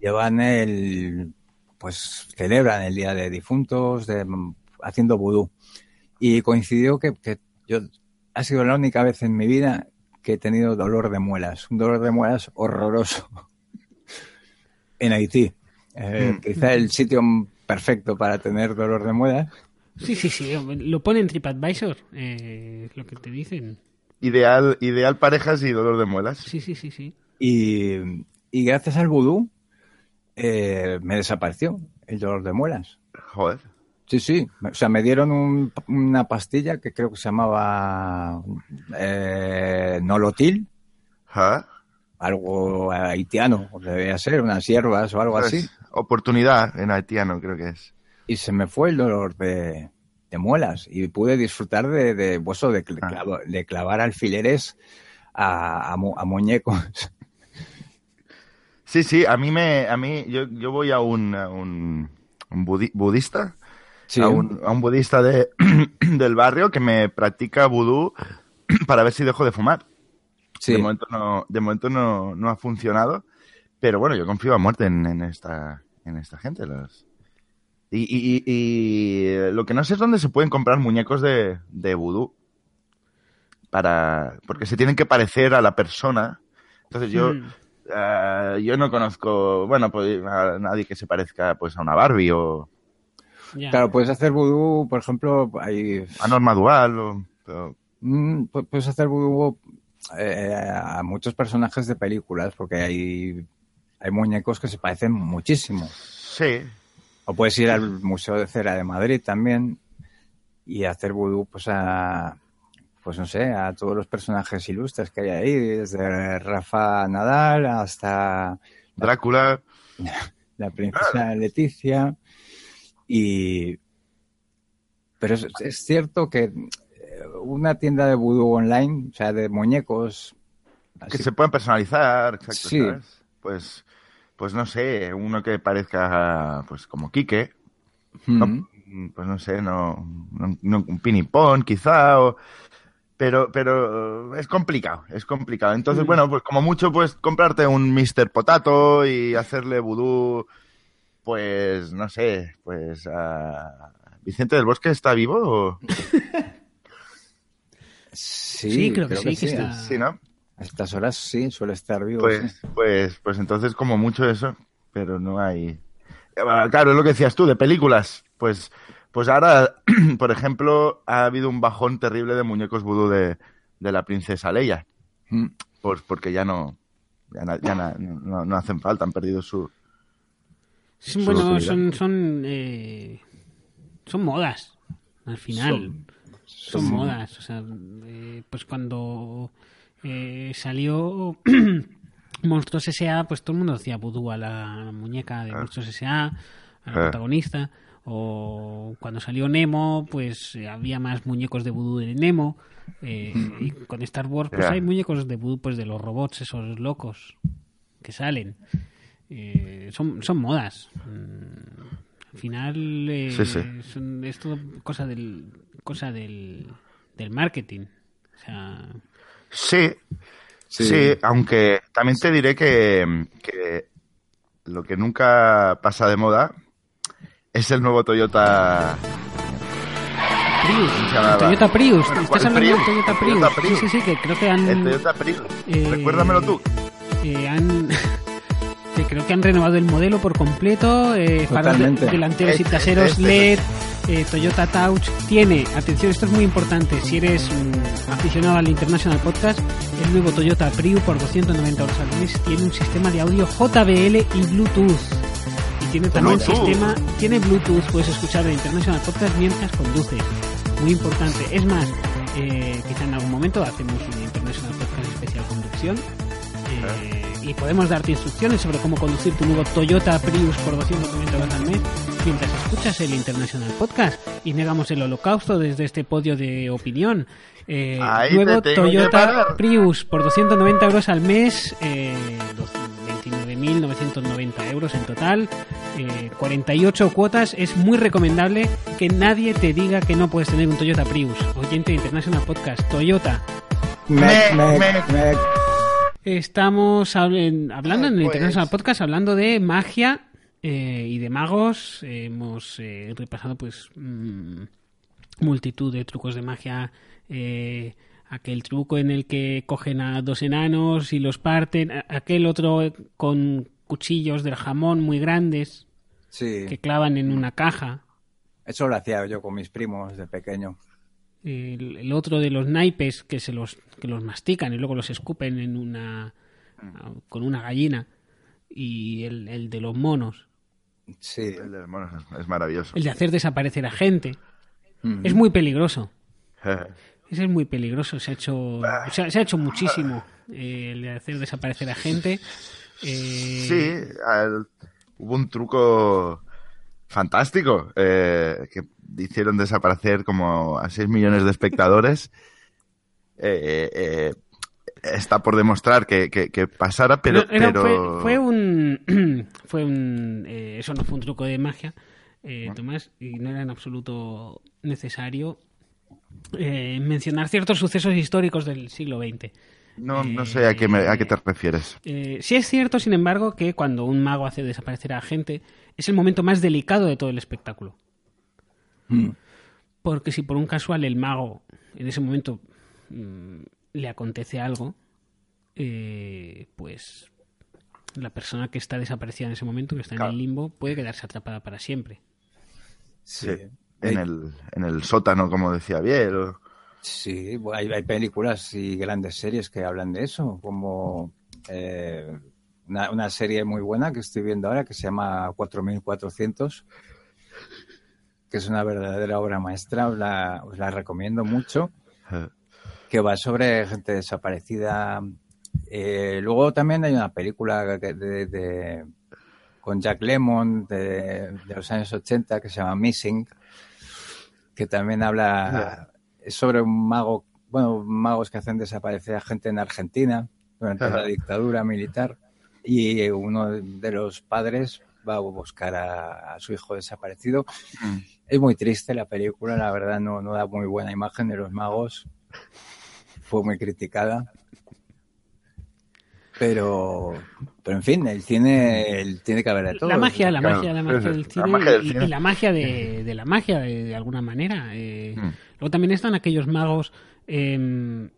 llevan el, pues celebran el Día de Difuntos de, haciendo vudú. Y coincidió que, que yo, ha sido la única vez en mi vida que he tenido dolor de muelas, un dolor de muelas horroroso [LAUGHS] en Haití. Eh, mm. Quizá el sitio perfecto para tener dolor de muelas. Sí, sí, sí, lo pone en TripAdvisor, eh, lo que te dicen. Ideal, ideal parejas y dolor de muelas. Sí, sí, sí, sí. Y, y gracias al vudú eh, me desapareció el dolor de muelas. Joder. Sí, sí. O sea, me dieron una pastilla que creo que se llamaba eh, Nolotil. ¿Ah? Algo haitiano, debía ser, unas hierbas o algo pues, así. Oportunidad en haitiano, creo que es. Y se me fue el dolor de, muelas y pude disfrutar de, de, de, ah. de clavar alfileres a, a, muñecos. Sí, sí, a mí me, a mí, yo, yo voy a un, un, budista, a, un, a un budista de, [CLEARS THROAT] del barrio que me practica vudú [CLEARS THROAT] para ver si dejo de fumar. De momento no, de momento no, no ha funcionado, pero bueno, yo confío a muerte en, esta, en esta gente. Los... Y, y, y, lo que no sé es dónde se pueden comprar muñecos de, de vudú. Para, porque se tienen que parecer a la persona. Entonces yo, hmm. Eh, yo no conozco, bueno, pues a nadie que se parezca pues a una Barbie o... Claro, puedes hacer vudú, por ejemplo, hay... A Norma Dual o... Mm, puedes hacer vudú eh, a muchos personajes de películas porque hay, hay muñecos que se parecen muchísimo. Sí. O puedes ir al Museo de Cera de Madrid también y hacer vudú pues a pues no sé, a todos los personajes ilustres que hay ahí, desde Rafa Nadal hasta Drácula, [LAUGHS] la princesa Leticia y pero es, cierto que una tienda de vudú online, o sea, de muñecos. Que se puedan personalizar, exacto. Sí. Pues, pues no sé, uno que parezca pues como Quique. pues no sé, no, un pinipón quizá, o, pero, pero es complicado, es complicado. Entonces, bueno, pues como mucho, pues comprarte un Mr. Potato y hacerle vudú, pues no sé, pues a Vicente del Bosque está vivo o... Sí, creo que sí, que, está. Sí, ¿no? A estas horas sí, suele estar vivo. Pues, pues, pues entonces como mucho eso, pero no hay... Claro, es lo que decías tú, de películas. Pues, pues ahora, [CLEARS THROAT] por ejemplo, ha habido un bajón terrible de muñecos vudú de, la princesa Leia. Pues porque ya no, ya, no, hacen falta, han perdido su... bueno, son, son, eh, son modas, al final son modas. O sea, eh, pues cuando eh, salió [CLEARS THROAT] Monstruos S.A., pues todo el mundo decía vudú a la muñeca de ah. Monstruos S.A., a la ah. protagonista. O cuando salió Nemo, pues eh, había más muñecos de vudú de Nemo. y con Star Wars, pues hay muñecos de vudú pues, de los robots, esos locos que salen. son, son modas. Mm, al final es todo cosa del cosa del, del marketing. O sea... sí, sí, aunque también te diré que, lo que nunca pasa de moda es el nuevo Toyota Prius. Toyota Prius. Estás hablando del Toyota Prius. Sí, sí, sí, que creo que han. El Toyota Prius. Eh, Recuérdamelo tú. Eh, han. [LAUGHS] creo que han renovado el modelo por completo. Eh, faros delanteros y traseros LED. Eh, Toyota Touch tiene, atención, esto es muy importante, si eres aficionado al International Podcast, el nuevo Toyota Prius por 290 euros al mes tiene un sistema de audio JBL y Bluetooth. Tiene también sistema, tiene Bluetooth, puedes escuchar el International Podcast mientras conduces. Muy importante. Es más, eh, quizá en algún momento hacemos un International Podcast especial conducción. Eh, y podemos darte instrucciones sobre cómo conducir tu nuevo Toyota Prius por 290 euros al mes mientras escuchas el International Podcast y negamos el holocausto desde este podio de opinión. Eh, nuevo Toyota Prius por 290 euros al mes, eh, 29.990 euros en total, 48 eh, cuotas. Es muy recomendable que nadie te diga que no puedes tener un Toyota Prius. Oyente de International Podcast, Toyota. Estamos hablando en el International pues. Podcast, hablando de magia eh, y de magos. hemos eh, repasado pues mm, multitud de trucos de magia. Eh, aquel truco en el que cogen a dos enanos y los parten. Aquel otro con cuchillos del jamón muy grandes que clavan en una caja. Eso lo hacía yo con mis primos de pequeño. El, otro de los naipes que se los que los mastican y luego los escupen en una con una gallina y el, de los monos sí el de los monos es maravilloso el de hacer desaparecer a gente es muy peligroso [LAUGHS] ese es muy peligroso se ha hecho se ha, hecho muchísimo eh, el de hacer desaparecer a gente eh, sí hubo un truco fantástico eh, que hicieron desaparecer como a 6 millones de espectadores. [LAUGHS] Eh, está por demostrar que, pasara, pero... Fue, un... [CLEARS THROAT] fue un eso no fue un truco de magia, Tomás, y no era en absoluto necesario mencionar ciertos sucesos históricos del siglo XX. No, no sé a qué, a qué te refieres. sí es cierto, sin embargo, que cuando un mago hace desaparecer a gente, es el momento más delicado de todo el espectáculo. Mm. Porque si por un casual el mago en ese momento mm, le acontece algo, eh, pues la persona que está desaparecida en ese momento, que está en el limbo, puede quedarse atrapada para siempre. Sí, en, el, en el sótano, como decía Biel. Sí, hay, hay, películas y grandes series que hablan de eso, como eh, una, serie muy buena que estoy viendo ahora que se llama 4400, que es una verdadera obra maestra, os la, os la recomiendo mucho, que va sobre gente desaparecida. Eh, luego también hay una película de, con Jack Lemmon de, los años 80 que se llama Missing, que también habla sobre un mago, bueno, magos que hacen desaparecer a gente en Argentina durante la dictadura militar y uno de los padres va a buscar a, su hijo desaparecido. Mm. Es muy triste la película, la verdad no, no da muy buena imagen de los magos. Fue muy criticada. Pero, pero en fin, el cine tiene que haber de todo. La magia, la magia, la magia del cine, y, la magia de, la magia de, alguna manera. Eh, mm. Luego también están aquellos magos em,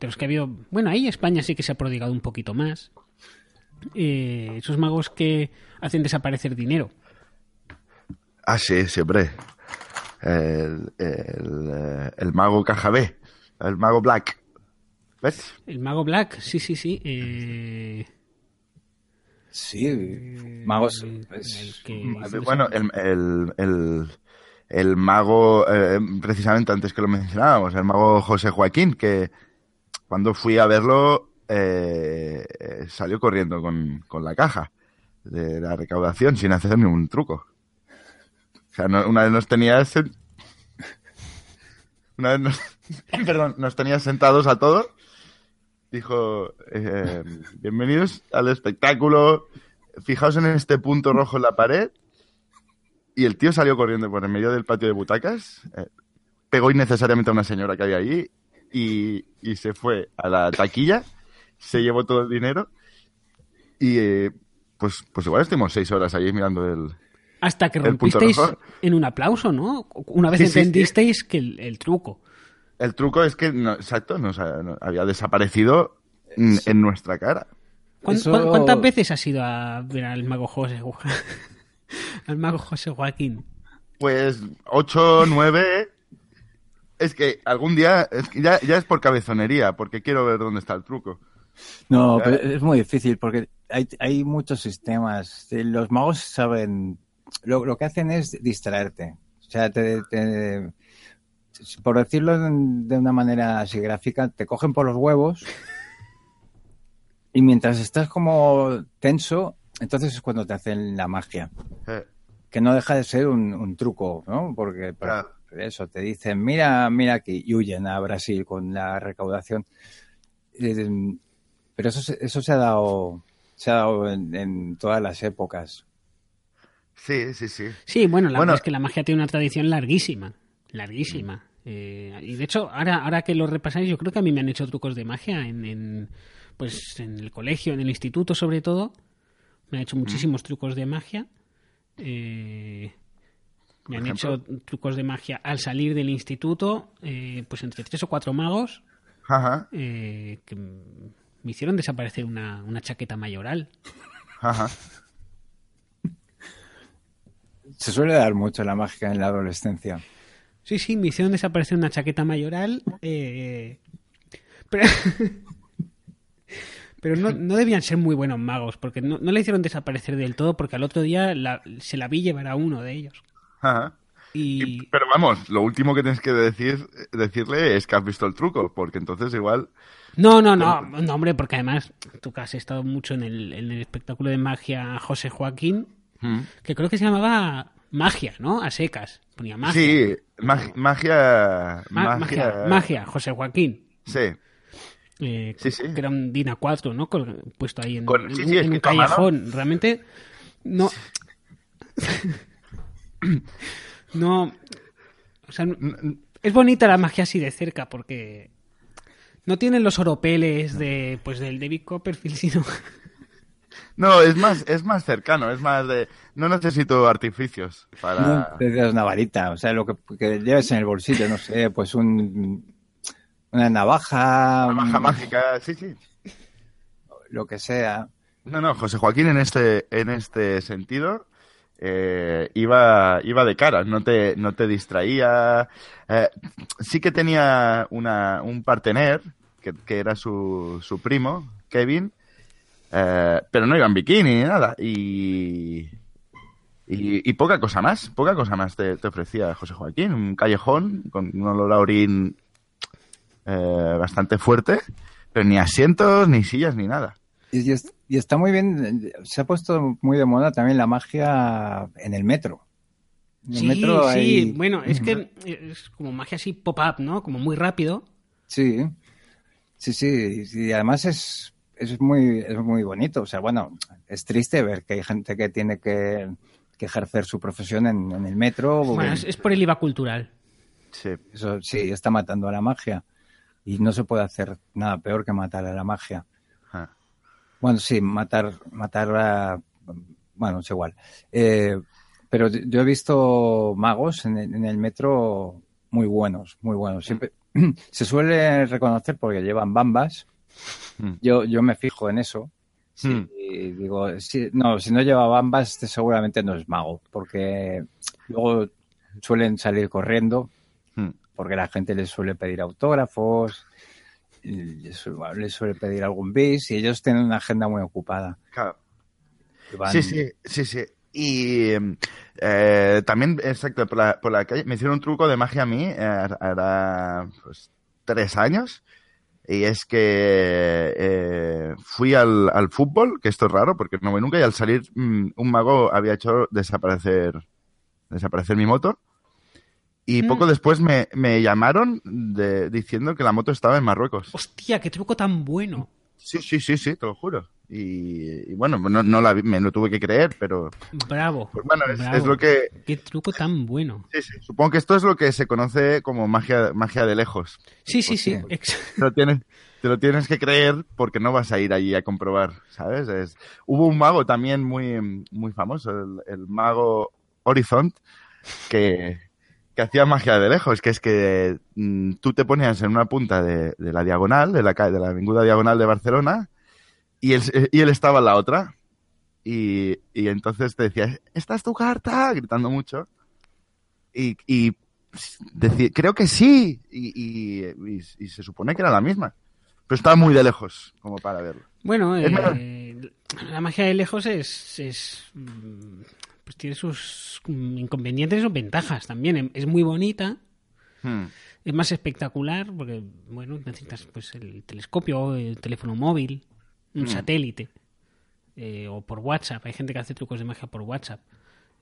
de los que ha habido. Bueno, ahí España sí que se ha prodigado un poquito más. Eh, esos magos que hacen desaparecer dinero. Ah, sí, siempre. El, el, el mago KGB, el mago Black. ¿Ves? El mago Black, sí, sí, sí. Eh... Sí, magos. Pues, bueno, el, el, el, mago, eh, precisamente antes que lo mencionábamos, el mago José Joaquín, que cuando fui a verlo eh, salió corriendo con, con, la caja de la recaudación sin hacer ningún truco. O sea, una vez nos tenía [LAUGHS] una vez nos, [LAUGHS] perdón, nos tenía sentados a todos. Dijo, eh, bienvenidos al espectáculo. Fijaos en este punto rojo en la pared. Y el tío salió corriendo por el medio del patio de butacas. Eh, pegó innecesariamente a una señora que había ahí y, y, se fue a la taquilla se llevó todo el dinero y eh, pues, pues igual estuvimos seis horas ahí mirando el... Hasta que rompisteis en un aplauso, ¿no? Una vez entendisteis que el, truco. El truco es que, exacto, nos, había desaparecido en, nuestra cara. ¿Cuántas veces has ido a ver al mago José, [LAUGHS] al mago José Joaquín? Pues ocho, nueve. Es que algún día, ya, ya es por cabezonería, porque quiero ver dónde está el truco. No, pero es muy difícil porque hay, hay muchos sistemas. Los magos saben, lo, lo que hacen es distraerte. O sea, te, por decirlo de una manera así gráfica, te cogen por los huevos y mientras estás como tenso, entonces es cuando te hacen la magia. Eh. Que no deja de ser un, truco, ¿no? Porque eso, te dicen, mira, mira aquí, y huyen a Brasil con la recaudación. Eh, pero eso, eso se ha dado, se ha dado en, todas las épocas. Sí, sí, sí. Sí, bueno, la verdad es que la magia tiene una tradición larguísima, larguísima. Eh, y de hecho, ahora, ahora que lo repasáis, yo creo que a mí me han hecho trucos de magia en, en pues en el colegio, en el instituto sobre todo. Me han hecho muchísimos trucos de magia. Eh, me han hecho trucos de magia al salir del instituto, eh, pues entre tres o cuatro magos. Ajá. que me hicieron desaparecer una, una chaqueta mayoral. Ajá. Se suele dar mucho la mágica en la adolescencia. Sí, sí, me hicieron desaparecer una chaqueta mayoral. Eh, pero, [LAUGHS] pero no, no, debían ser muy buenos magos, porque no, no, la hicieron desaparecer del todo, porque al otro día se la vi llevar a uno de ellos. Ajá. Y... Pero vamos, lo último que tienes que decir, decirle es que has visto el truco, porque entonces igual no, no, no, no, hombre, porque además tú que has estado mucho en el, en el espectáculo de magia José Joaquín, mm. que creo que se llamaba Magia, ¿no? A secas. Ponía magia. Sí, magia, magia, magia. José Joaquín. Sí. Eh, sí, sí. Que era un Dina 4, ¿no? puesto ahí en, un callejón. Realmente no. [LAUGHS] no. O sea, es bonita la magia así de cerca porque no tienen los oropeles de pues del David Copperfield, [LAUGHS] sino No, es más, es más cercano, es más de no necesito artificios para. No una varita, o sea, lo que, que, lleves en el bolsillo, no sé, pues un una navaja. Navaja mágica, sí, sí. Lo que sea. No, no, José Joaquín en este, en este sentido eh, iba, iba de cara, no te, no te distraía. Eh, sí que tenía una, un partener, que, que era su, su, primo, Kevin, eh, pero no iba en bikini ni nada. Y, y, poca cosa más, poca cosa más te, te, ofrecía José Joaquín. Un callejón con un olor a orín bastante fuerte, pero ni asientos, ni sillas, ni nada. Y, y, está muy bien, se ha puesto muy de moda también la magia en el metro. sí, sí, bueno, es que es como magia así pop-up, ¿no? Como muy rápido. Sí, sí, sí, y además es, es, muy, es muy bonito. O sea, bueno, es triste ver que hay gente que tiene que, ejercer su profesión en, el metro. Bueno, es, por el IVA cultural. Sí. Eso sí, está matando a la magia. Y no se puede hacer nada peor que matar a la magia. Ah. Bueno, sí, matar, matar a... Bueno, es igual. Eh, pero yo he visto magos en el, metro muy buenos, muy buenos. Siempre [CLEARS THROAT] se suele reconocer porque llevan bambas. Hmm. Yo, yo me fijo en eso. Sí, y digo, si, no, si no lleva bambas, este seguramente no es mago, porque luego suelen salir corriendo, hmm. porque la gente les suele pedir autógrafos, les, suele pedir algún bis, y ellos tienen una agenda muy ocupada. Claro. Sí, sí, sí, sí. Y eh, también, exacto, por la, por la, calle, me hicieron un truco de magia a mí, era pues, tres años, y es que eh, fui al, al, fútbol, que esto es raro porque no voy nunca, y al salir mm, un mago había hecho desaparecer, desaparecer mi moto. Y mm. poco después me, me llamaron de, diciendo que la moto estaba en Marruecos. Hostia, qué truco tan bueno. Sí, sí, sí, sí, te lo juro. Y, bueno, no, no la, me lo tuve que creer, pero... Bravo. Pues bueno, es, lo que... Qué truco tan bueno. Sí, sí. Supongo que esto es lo que se conoce como magia, magia de lejos. Sí, sí, sí. Te lo, tienes, te lo tienes que creer porque no vas a ir allí a comprobar, ¿sabes? Es, hubo un mago también muy, muy famoso, el, mago Horizont, que, que hacía magia de lejos, que es que mm, tú te ponías en una punta de, de la diagonal, de la, de la avenida diagonal de Barcelona, y él, y él estaba en la otra. Y, y entonces te decía, esta es tu carta, gritando mucho. Y, y decía, creo que sí. Y, y, se supone que era la misma. Pero estaba muy de lejos, como para verlo. Bueno, eh, la magia de lejos es, es, mm, pues tiene sus inconvenientes y sus ventajas también. Es muy bonita. Hmm. Es más espectacular porque, bueno, necesitas pues el telescopio, el teléfono móvil un mm. satélite eh, o por WhatsApp. Hay gente que hace trucos de magia por WhatsApp.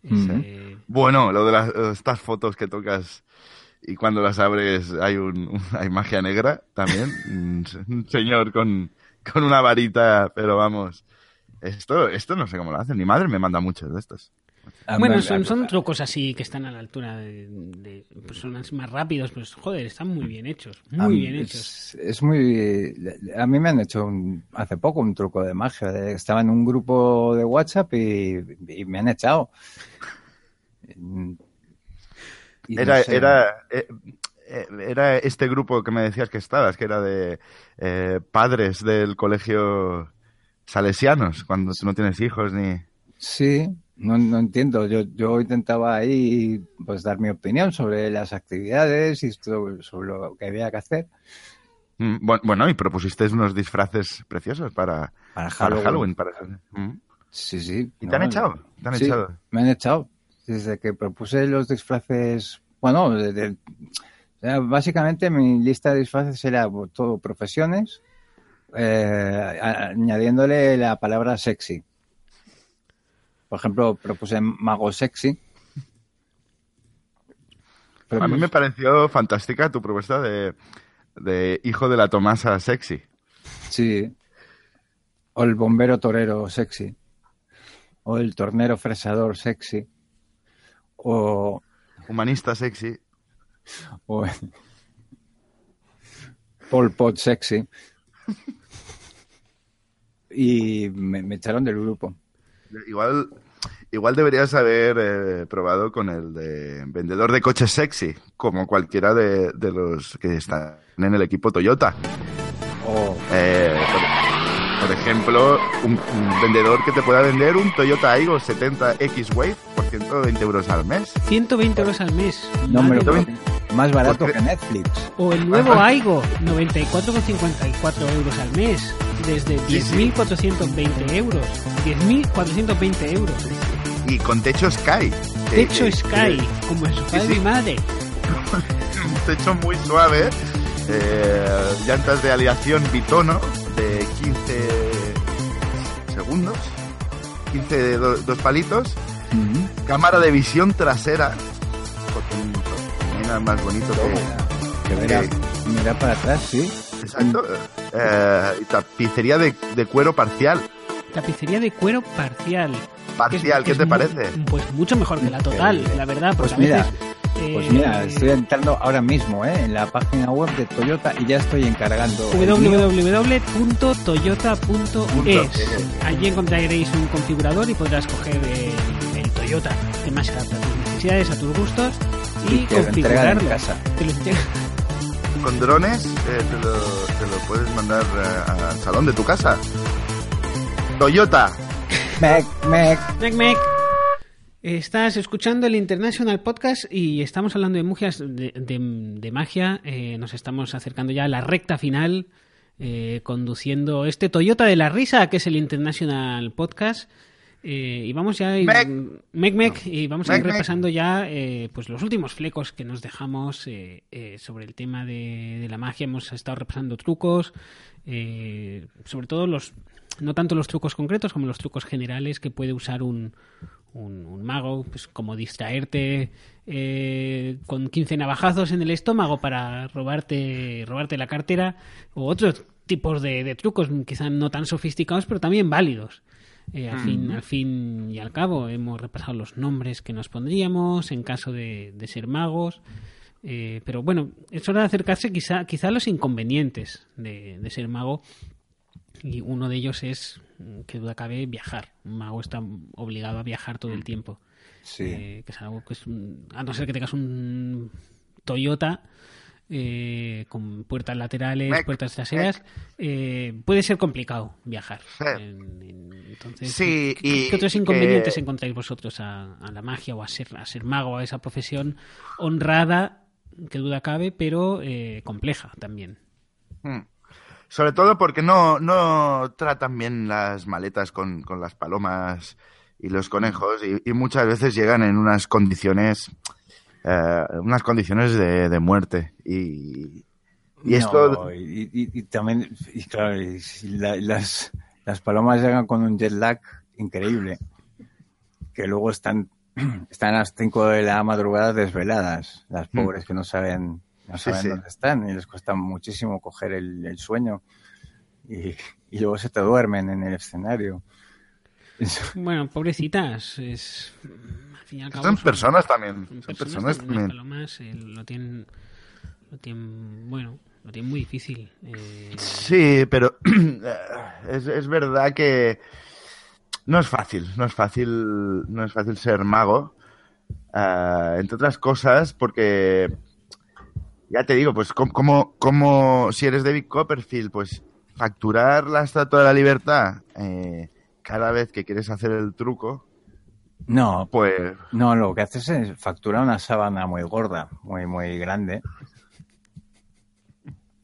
Eh, bueno, lo de las, estas fotos que tocas y cuando las abres hay un, hay magia negra también. [LAUGHS] un señor con, con una varita, pero vamos, esto, esto no sé cómo lo hacen. Mi madre me manda muchos de estos. Bueno, son, son trucos así que están a la altura de, personas más rápidos, pues joder, están muy bien hechos, muy bien hechos. Es, muy... A mí me han hecho hace poco un truco de magia. Estaba en un grupo de WhatsApp y, me han echado. era, era, eh, eh, era este grupo que me decías que estabas, que era de eh, padres del colegio salesianos, cuando tú no tienes hijos ni... Sí, no, no entiendo. Yo, yo intentaba ahí pues dar mi opinión sobre las actividades y sobre, lo que había que hacer. Mm, bueno, y propusiste unos disfraces preciosos para, para Halloween. Mm. Sí, sí. ¿Y te han echado? ¿Te han echado? Me han echado. Desde que propuse los disfraces, bueno, básicamente mi lista de disfraces era todo profesiones, eh, añadiéndole la palabra sexy. Por ejemplo, propuse Mago Sexy. a mí me pareció fantástica tu propuesta de, hijo de la Tomasa sexy. Sí. O el bombero torero sexy. O el tornero fresador sexy. O. Humanista sexy. O. Pol Pot sexy. Y me echaron del grupo. Igual, igual deberías haber eh, probado con el de vendedor de coches sexy, como cualquiera de, los que están en el equipo Toyota. Oh. Eh, por, ejemplo, un, vendedor que te pueda vender un Toyota Aygo 70 X-Wave por 120 euros al mes. 120 euros al mes. No, me lo más barato que Netflix. O el nuevo Aigo, 94,54 euros al mes desde 10.420 euros. 10.420 euros. Y con techo Sky. Techo Sky, como en su padre mi madre. [LAUGHS] Un techo muy suave. Eh, llantas de aleación bitono de 15 segundos. 15 de dos palitos. Cámara de visión trasera más bonito que... que mira, mira para atrás, sí. Exacto. Eh, tapicería de, de cuero parcial. Tapicería de cuero parcial. Parcial, ¿qué te parece? Pues mucho mejor que la total, la verdad. Pues mira, pues mira, estoy entrando ahora mismo ¿eh? en la página web de Toyota y ya estoy encargando. www.toyota.es. Allí encontraréis un configurador y podrás coger el, el Toyota que más se adapta a tus necesidades, a tus gustos y, y configurarlo. En casa. Te lo Con drones eh, te, lo, te, lo, puedes mandar uh, al salón de tu casa. Toyota. Mec, mec. Mec, mec. Estás escuchando el International Podcast y estamos hablando de, mugias, de, de, de magia. Eh, nos estamos acercando ya a la recta final, eh, conduciendo este Toyota de la risa, que es el International Podcast. Eh, y vamos ya mec. Mec, y vamos a ir repasando ya eh, pues los últimos flecos que nos dejamos eh, eh, sobre el tema de, de, la magia. Hemos estado repasando trucos, eh, sobre todo los no tanto los trucos concretos como los trucos generales que puede usar un, un, un mago, pues como distraerte eh, con 15 navajazos en el estómago para robarte, robarte la cartera, o otros tipos de, de trucos, quizá no tan sofisticados, pero también válidos. Eh, al, fin, al fin y al cabo hemos repasado los nombres que nos pondríamos en caso de, de ser magos. Eh, pero bueno, es hora de acercarse quizá, quizá a los inconvenientes de, de, ser mago. Y uno de ellos es, que duda cabe, viajar. Un mago está obligado a viajar todo el tiempo. Sí. Eh, que es algo que es, un, a no ser que tengas un Toyota, eh, con puertas laterales, mec, puertas traseras, eh, puede ser complicado viajar. Sí. En, en, entonces, sí, ¿qué, y ¿qué, otros inconvenientes que... encontráis vosotros a, a, la magia o a ser, a ser mago, a esa profesión honrada, que duda cabe, pero eh, compleja también? Hmm. Sobre todo porque no, no tratan bien las maletas con, con las palomas y los conejos y, y, muchas veces llegan en unas condiciones eh, unas condiciones de, de muerte y, y no, esto y, y, también y claro la, las, las palomas llegan con un jet lag increíble que luego están [CLEARS THROAT] están a las 5 de la madrugada desveladas las pobres mm. que no saben no saben sí, sí. dónde están y les cuesta muchísimo coger el, el sueño y, y, luego se te duermen en el escenario. Bueno, pobrecitas, es... Al fin y al cabo, son, son personas también. Son, son personas, también. Palomas eh, lo tienen, lo tienen, bueno, lo tienen muy difícil. Eh... Sí, pero [CLEARS THROAT] es, es verdad que no es fácil, no es fácil, no es fácil ser mago. Uh, entre otras cosas, porque ya te digo, pues como, como si eres David Copperfield, pues facturar la Estatua de la Libertad eh, cada vez que quieres hacer el truco. No, pues. No, lo que haces es facturar una sábana muy gorda, muy, muy grande.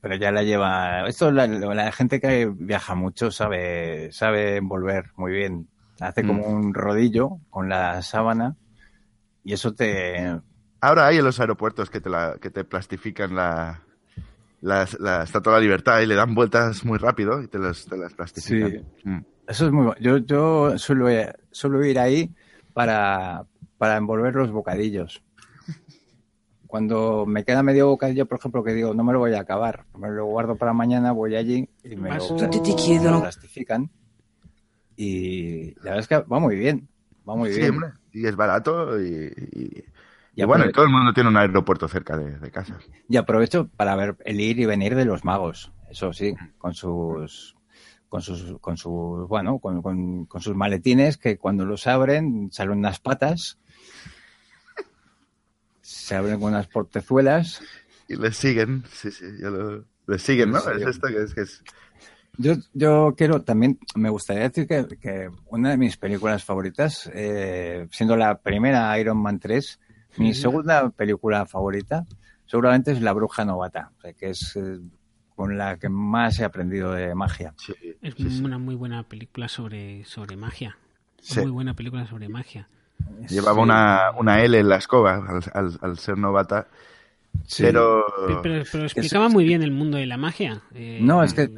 Pero ya la lleva. Esto la, la gente que viaja mucho sabe, sabe envolver muy bien. Hace como mm. un rodillo con la sábana y eso te, Ahora hay en los aeropuertos que te, la, que te plastifican la, la, la, Estatua de la Libertad y le dan vueltas muy rápido y te las, te las plastifican. Sí. Mm. Eso es muy bueno. Yo, yo suelo, suelo ir ahí para, para envolver los bocadillos. Cuando me queda medio bocadillo, por ejemplo, que digo, no me lo voy a acabar, me lo guardo para mañana, voy allí y me lo, me lo plastifican. Y la verdad es que va muy bien, va muy sí, bien. Hombre. Y es barato y, y y bueno, y todo el mundo tiene un aeropuerto cerca de, de, casa. Y aprovecho para ver el ir y venir de los magos, eso sí, con sus con sus con sus bueno, con, con, con sus maletines que cuando los abren salen unas patas. Se abren con unas portezuelas y les siguen, sí, sí, lo, les siguen, ¿no? Es esto que es que es yo, yo quiero también, me gustaría decir que, que una de mis películas favoritas, eh, siendo la primera Iron Man 3, mi segunda película favorita seguramente es La Bruja Novata, que es eh, con la que más he aprendido de magia. Sí, es sí, una muy buena película sobre, sobre magia. Muy buena película sobre magia. Llevaba una, una L en la escoba al, al, al ser novata. Pero... Pero, pero, pero, explicaba es, muy bien el mundo de la magia. Eh, no, es que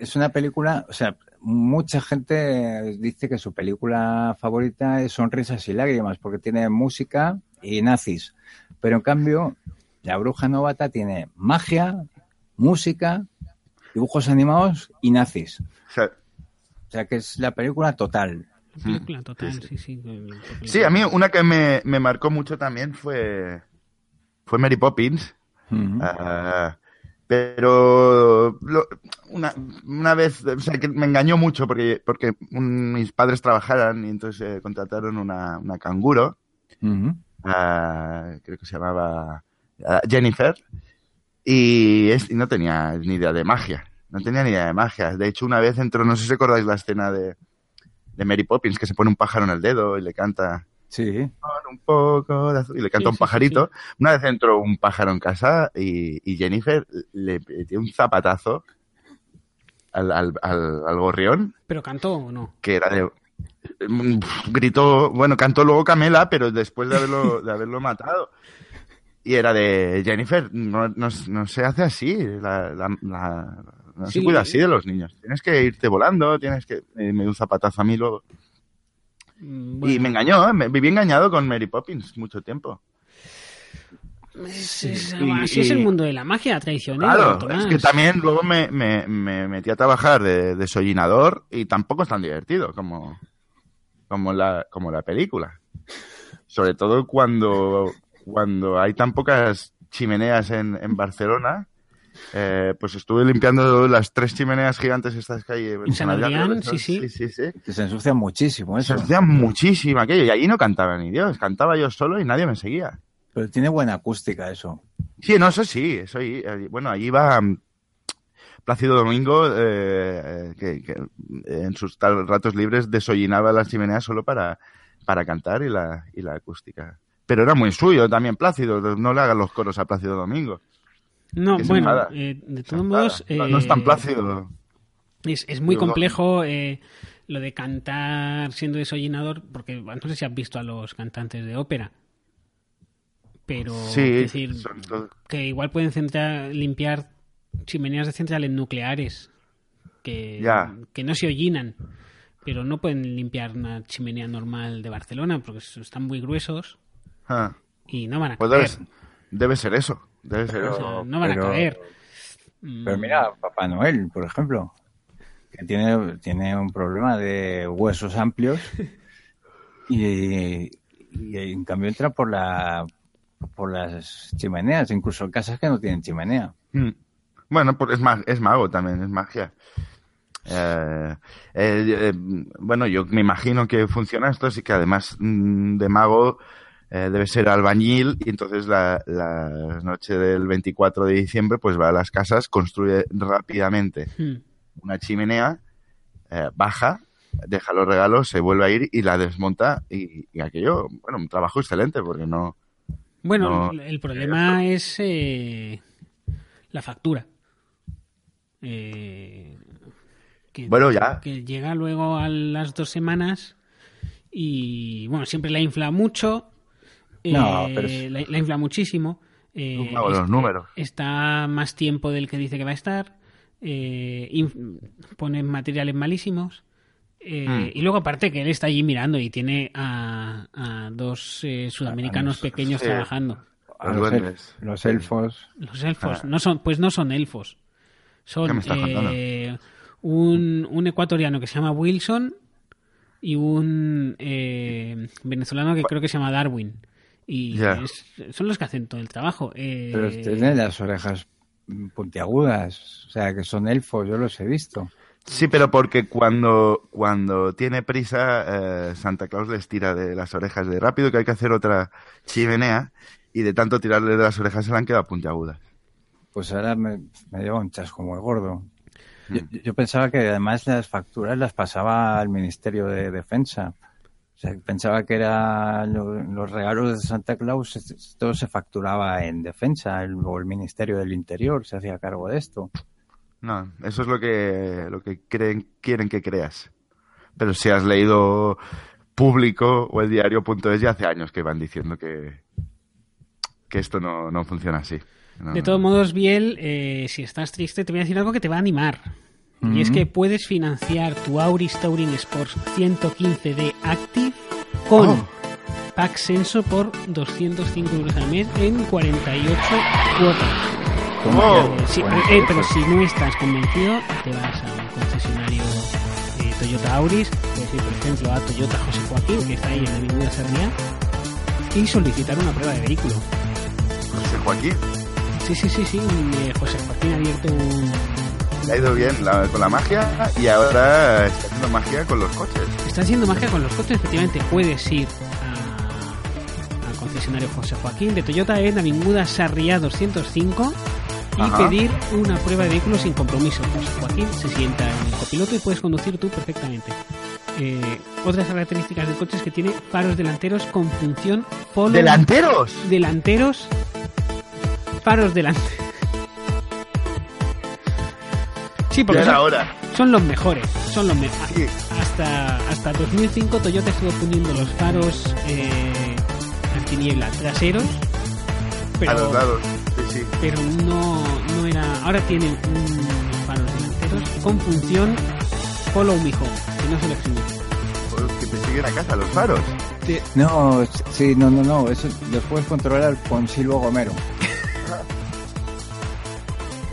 es una película, o sea, mucha gente dice que su película favorita es Sonrisas y Lágrimas, porque tiene música y nazis. Pero en cambio, la bruja novata tiene magia, música, dibujos animados y nazis. O sea, O sea que es la película total. Película total, sí, sí. Mm. sí, a mí una que me, me marcó mucho también fue, fue Mary Poppins. Ah, pero lo- una, una vez, o sea, que me engañó mucho porque, porque un- mis padres trabajaran y entonces eh, contrataron una, una canguro, ah, creo que se llamaba ah, Jennifer, y, es- y no tenía ni idea de magia, no tenía ni idea de magia. De hecho, una vez entró, no sé si recordáis la escena de, de Mary Poppins, que se pone un pájaro en el dedo y le canta Sí. con un poco de azul y le canta Sí, un sí, sí, pajarito. Una vez entró un pájaro en casa y, y Jennifer le metió un zapatazo al, al, al, al gorrión ¿Pero cantó o no? que era de... mm, Gritó, bueno, cantó luego Camela, pero después de haberlo, de haberlo matado. Y era de Jennifer, no, no, no se hace así, la, la- la- no Sí. se cuida así de los niños. Tienes que irte volando, tienes que... Me dio un zapatazo a mí luego. Mm, Y me engañó, ¿eh? me viví engañado con Mary Poppins mucho tiempo. es- es- Y- así es el mundo de la magia traicionera. Claro, Tomás. es que también luego me, me, me metí a trabajar de desollinador y tampoco es tan divertido como, como, la, como la película. Sobre todo cuando, cuando hay tan pocas chimeneas en, en Barcelona. eh, pues estuve limpiando las tres chimeneas gigantes estas que hay En San Adrián, sí, sí. sí, sí, sí. Que se ensucia muchísimo Se eso. hacía muchísimo aquello y allí no cantaba ni Dios, cantaba yo solo y nadie me seguía. Pero tiene buena acústica eso. Sí, no, eso sí, eso ahí, allí- bueno, allí va mm, Plácido Domingo, eh, eh, que, que, eh, en sus tal- ratos libres desollinaba las chimeneas solo para, para cantar y la, y la acústica. Pero era muy suyo también Plácido, no le hagan los coros a Plácido Domingo. No, bueno, eh, de todos modos. no, no es tan eh, Plácido. Es, es muy Digo, complejo eh, lo de cantar siendo desollinador, porque no sé si has visto a los cantantes de ópera. Pero, Sí, es decir, son que igual pueden centrar, limpiar chimeneas de centrales nucleares que, Ya. que no se hollinan, pero no pueden limpiar una chimenea normal de Barcelona porque están muy gruesos ah, y no van a pues caer. debe, debe ser eso. Debe ser eso. no van pero- a caer. Mm, Pero mira, Papá Noel, por ejemplo, que tiene, tiene un problema de huesos amplios y, y en cambio entra por la por las chimeneas, incluso en casas que no tienen chimenea. Mm. Bueno, pues es, ma- es mago también, es magia. Eh, eh, eh, bueno, yo me imagino que funciona esto, así que además mm, de mago eh, debe ser albañil y entonces la, la noche del 24 de diciembre pues va a las casas, construye rápidamente mm. una chimenea, eh, baja, deja los regalos, se vuelve a ir y la desmonta y, y aquello, bueno, un trabajo excelente porque no... Bueno, No, el problema es eh, la factura. Eh, que, Bueno, ya. que llega luego a las dos semanas y bueno, siempre la infla mucho. Eh, No, pero es- la, la infla muchísimo. eh, los números. Está más tiempo del que dice que va a estar. eh, inf- pone materiales malísimos. eh, Mm. Y luego aparte que él está allí mirando y tiene a, a dos eh, sudamericanos los- pequeños sí. trabajando. A Los los, duendes. el- los elfos. Los elfos, Ah. no son, pues no son elfos. ¿Qué Son eh, un, un ecuatoriano que se llama Wilson y un eh, venezolano que creo que se llama Darwin. Y es- son los que hacen todo el trabajo. Eh, Pero tienen las orejas puntiagudas. O sea, que son elfos, yo los he visto. Sí, pero porque cuando, cuando tiene prisa, eh, Santa Claus les tira de las orejas de rápido que hay que hacer otra chimenea y de tanto tirarle de las orejas se le han quedado puntiagudas. Pues ahora me, me lleva un chasco muy gordo. Yo, Mm. yo pensaba que además las facturas las pasaba al Ministerio de Defensa. O sea, pensaba que era lo- los regalos de Santa Claus, todo se facturaba en defensa, el, o el Ministerio del Interior se hacía cargo de esto. No, eso es lo que, lo que creen, quieren que creas. Pero si has leído Público o el diario.es ya hace años que van diciendo que, que esto no, no funciona así. No, De no. todos modos, Biel, eh, si estás triste, te voy a decir algo que te va a animar. Y es que puedes financiar tu Auris Touring Sports 115D Active con Oh. pack Senso por 205 euros al mes en 48 cuotas. Oh, Sí, eh, sí, pero si no estás convencido, te vas a un concesionario eh, Toyota Auris, puedes ir, por ejemplo, a Toyota José Joaquín, que está ahí en la Avenida Sarriá, y solicitar una prueba de vehículo. José Joaquín, Sí, sí, sí, sí, eh, José Joaquín ha abierto un... le ha ido bien la- con la magia y ahora está haciendo magia con los coches. Está haciendo magia con los coches, efectivamente puedes ir a- al concesionario José Joaquín de Toyota en Avinguda Sarriá 205 y Ajá. pedir una prueba de vehículo sin compromiso. José Joaquín se sienta en el copiloto y puedes conducir tú perfectamente. Eh, otras características del coche es que tiene faros delanteros con función follow ¡Delanteros! delanteros faros delanteros sí porque son, hora. son los mejores son los mejores Sí. hasta hasta 2005 Toyota estuvo poniendo los faros eh, antiniebla traseros pero A los lados. Sí, sí. pero no no era ahora tienen unos faros delanteros con función follow me home que no sé lo Pues que te siguen a casa los faros. No, sí, no, no, no. Eso los puedes controlar con Silvo Gomero.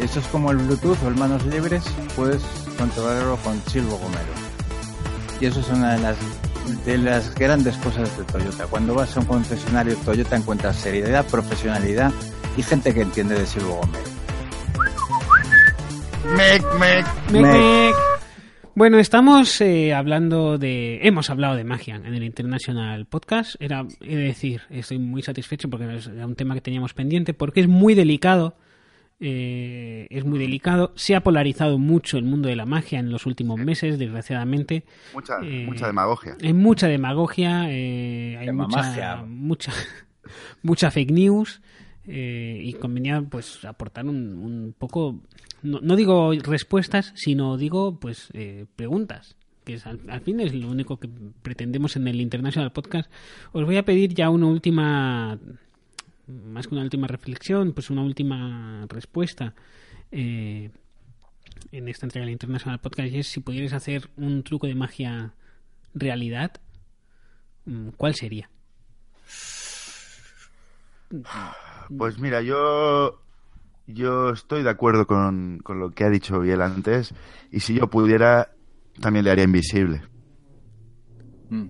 Eso es como el Bluetooth o el manos libres. Puedes controlarlo con Silvo Gomero. Y eso es una de las, de las grandes cosas de Toyota. Cuando vas a un concesionario Toyota encuentras seriedad, profesionalidad y gente que entiende de Silvo Gomero. Mec, mec. Mec, Mec. mec. Bueno, estamos eh, hablando de. Hemos hablado de magia en el International Podcast. Era, he de decir, estoy muy satisfecho porque es- era un tema que teníamos pendiente, porque es muy delicado. Eh, es muy delicado. Se ha polarizado mucho el mundo de la magia en los últimos meses, desgraciadamente. Mucha, Eh, mucha demagogia. Hay mucha demagogia, eh, hay mucha, mucha, [LAUGHS] mucha fake news eh, y convenía pues aportar un, un poco, no, no digo respuestas, sino digo pues eh, preguntas, que es, al, al fin es lo único que pretendemos en el International Podcast. Os voy a pedir ya una última, más que una última reflexión, pues una última respuesta. eh, en esta entrega del International Podcast y es si pudierais hacer un truco de magia realidad, mm, ¿cuál sería? Pues mira, yo yo estoy de acuerdo con, con lo que ha dicho Biel antes y si yo pudiera también le haría invisible. Mm.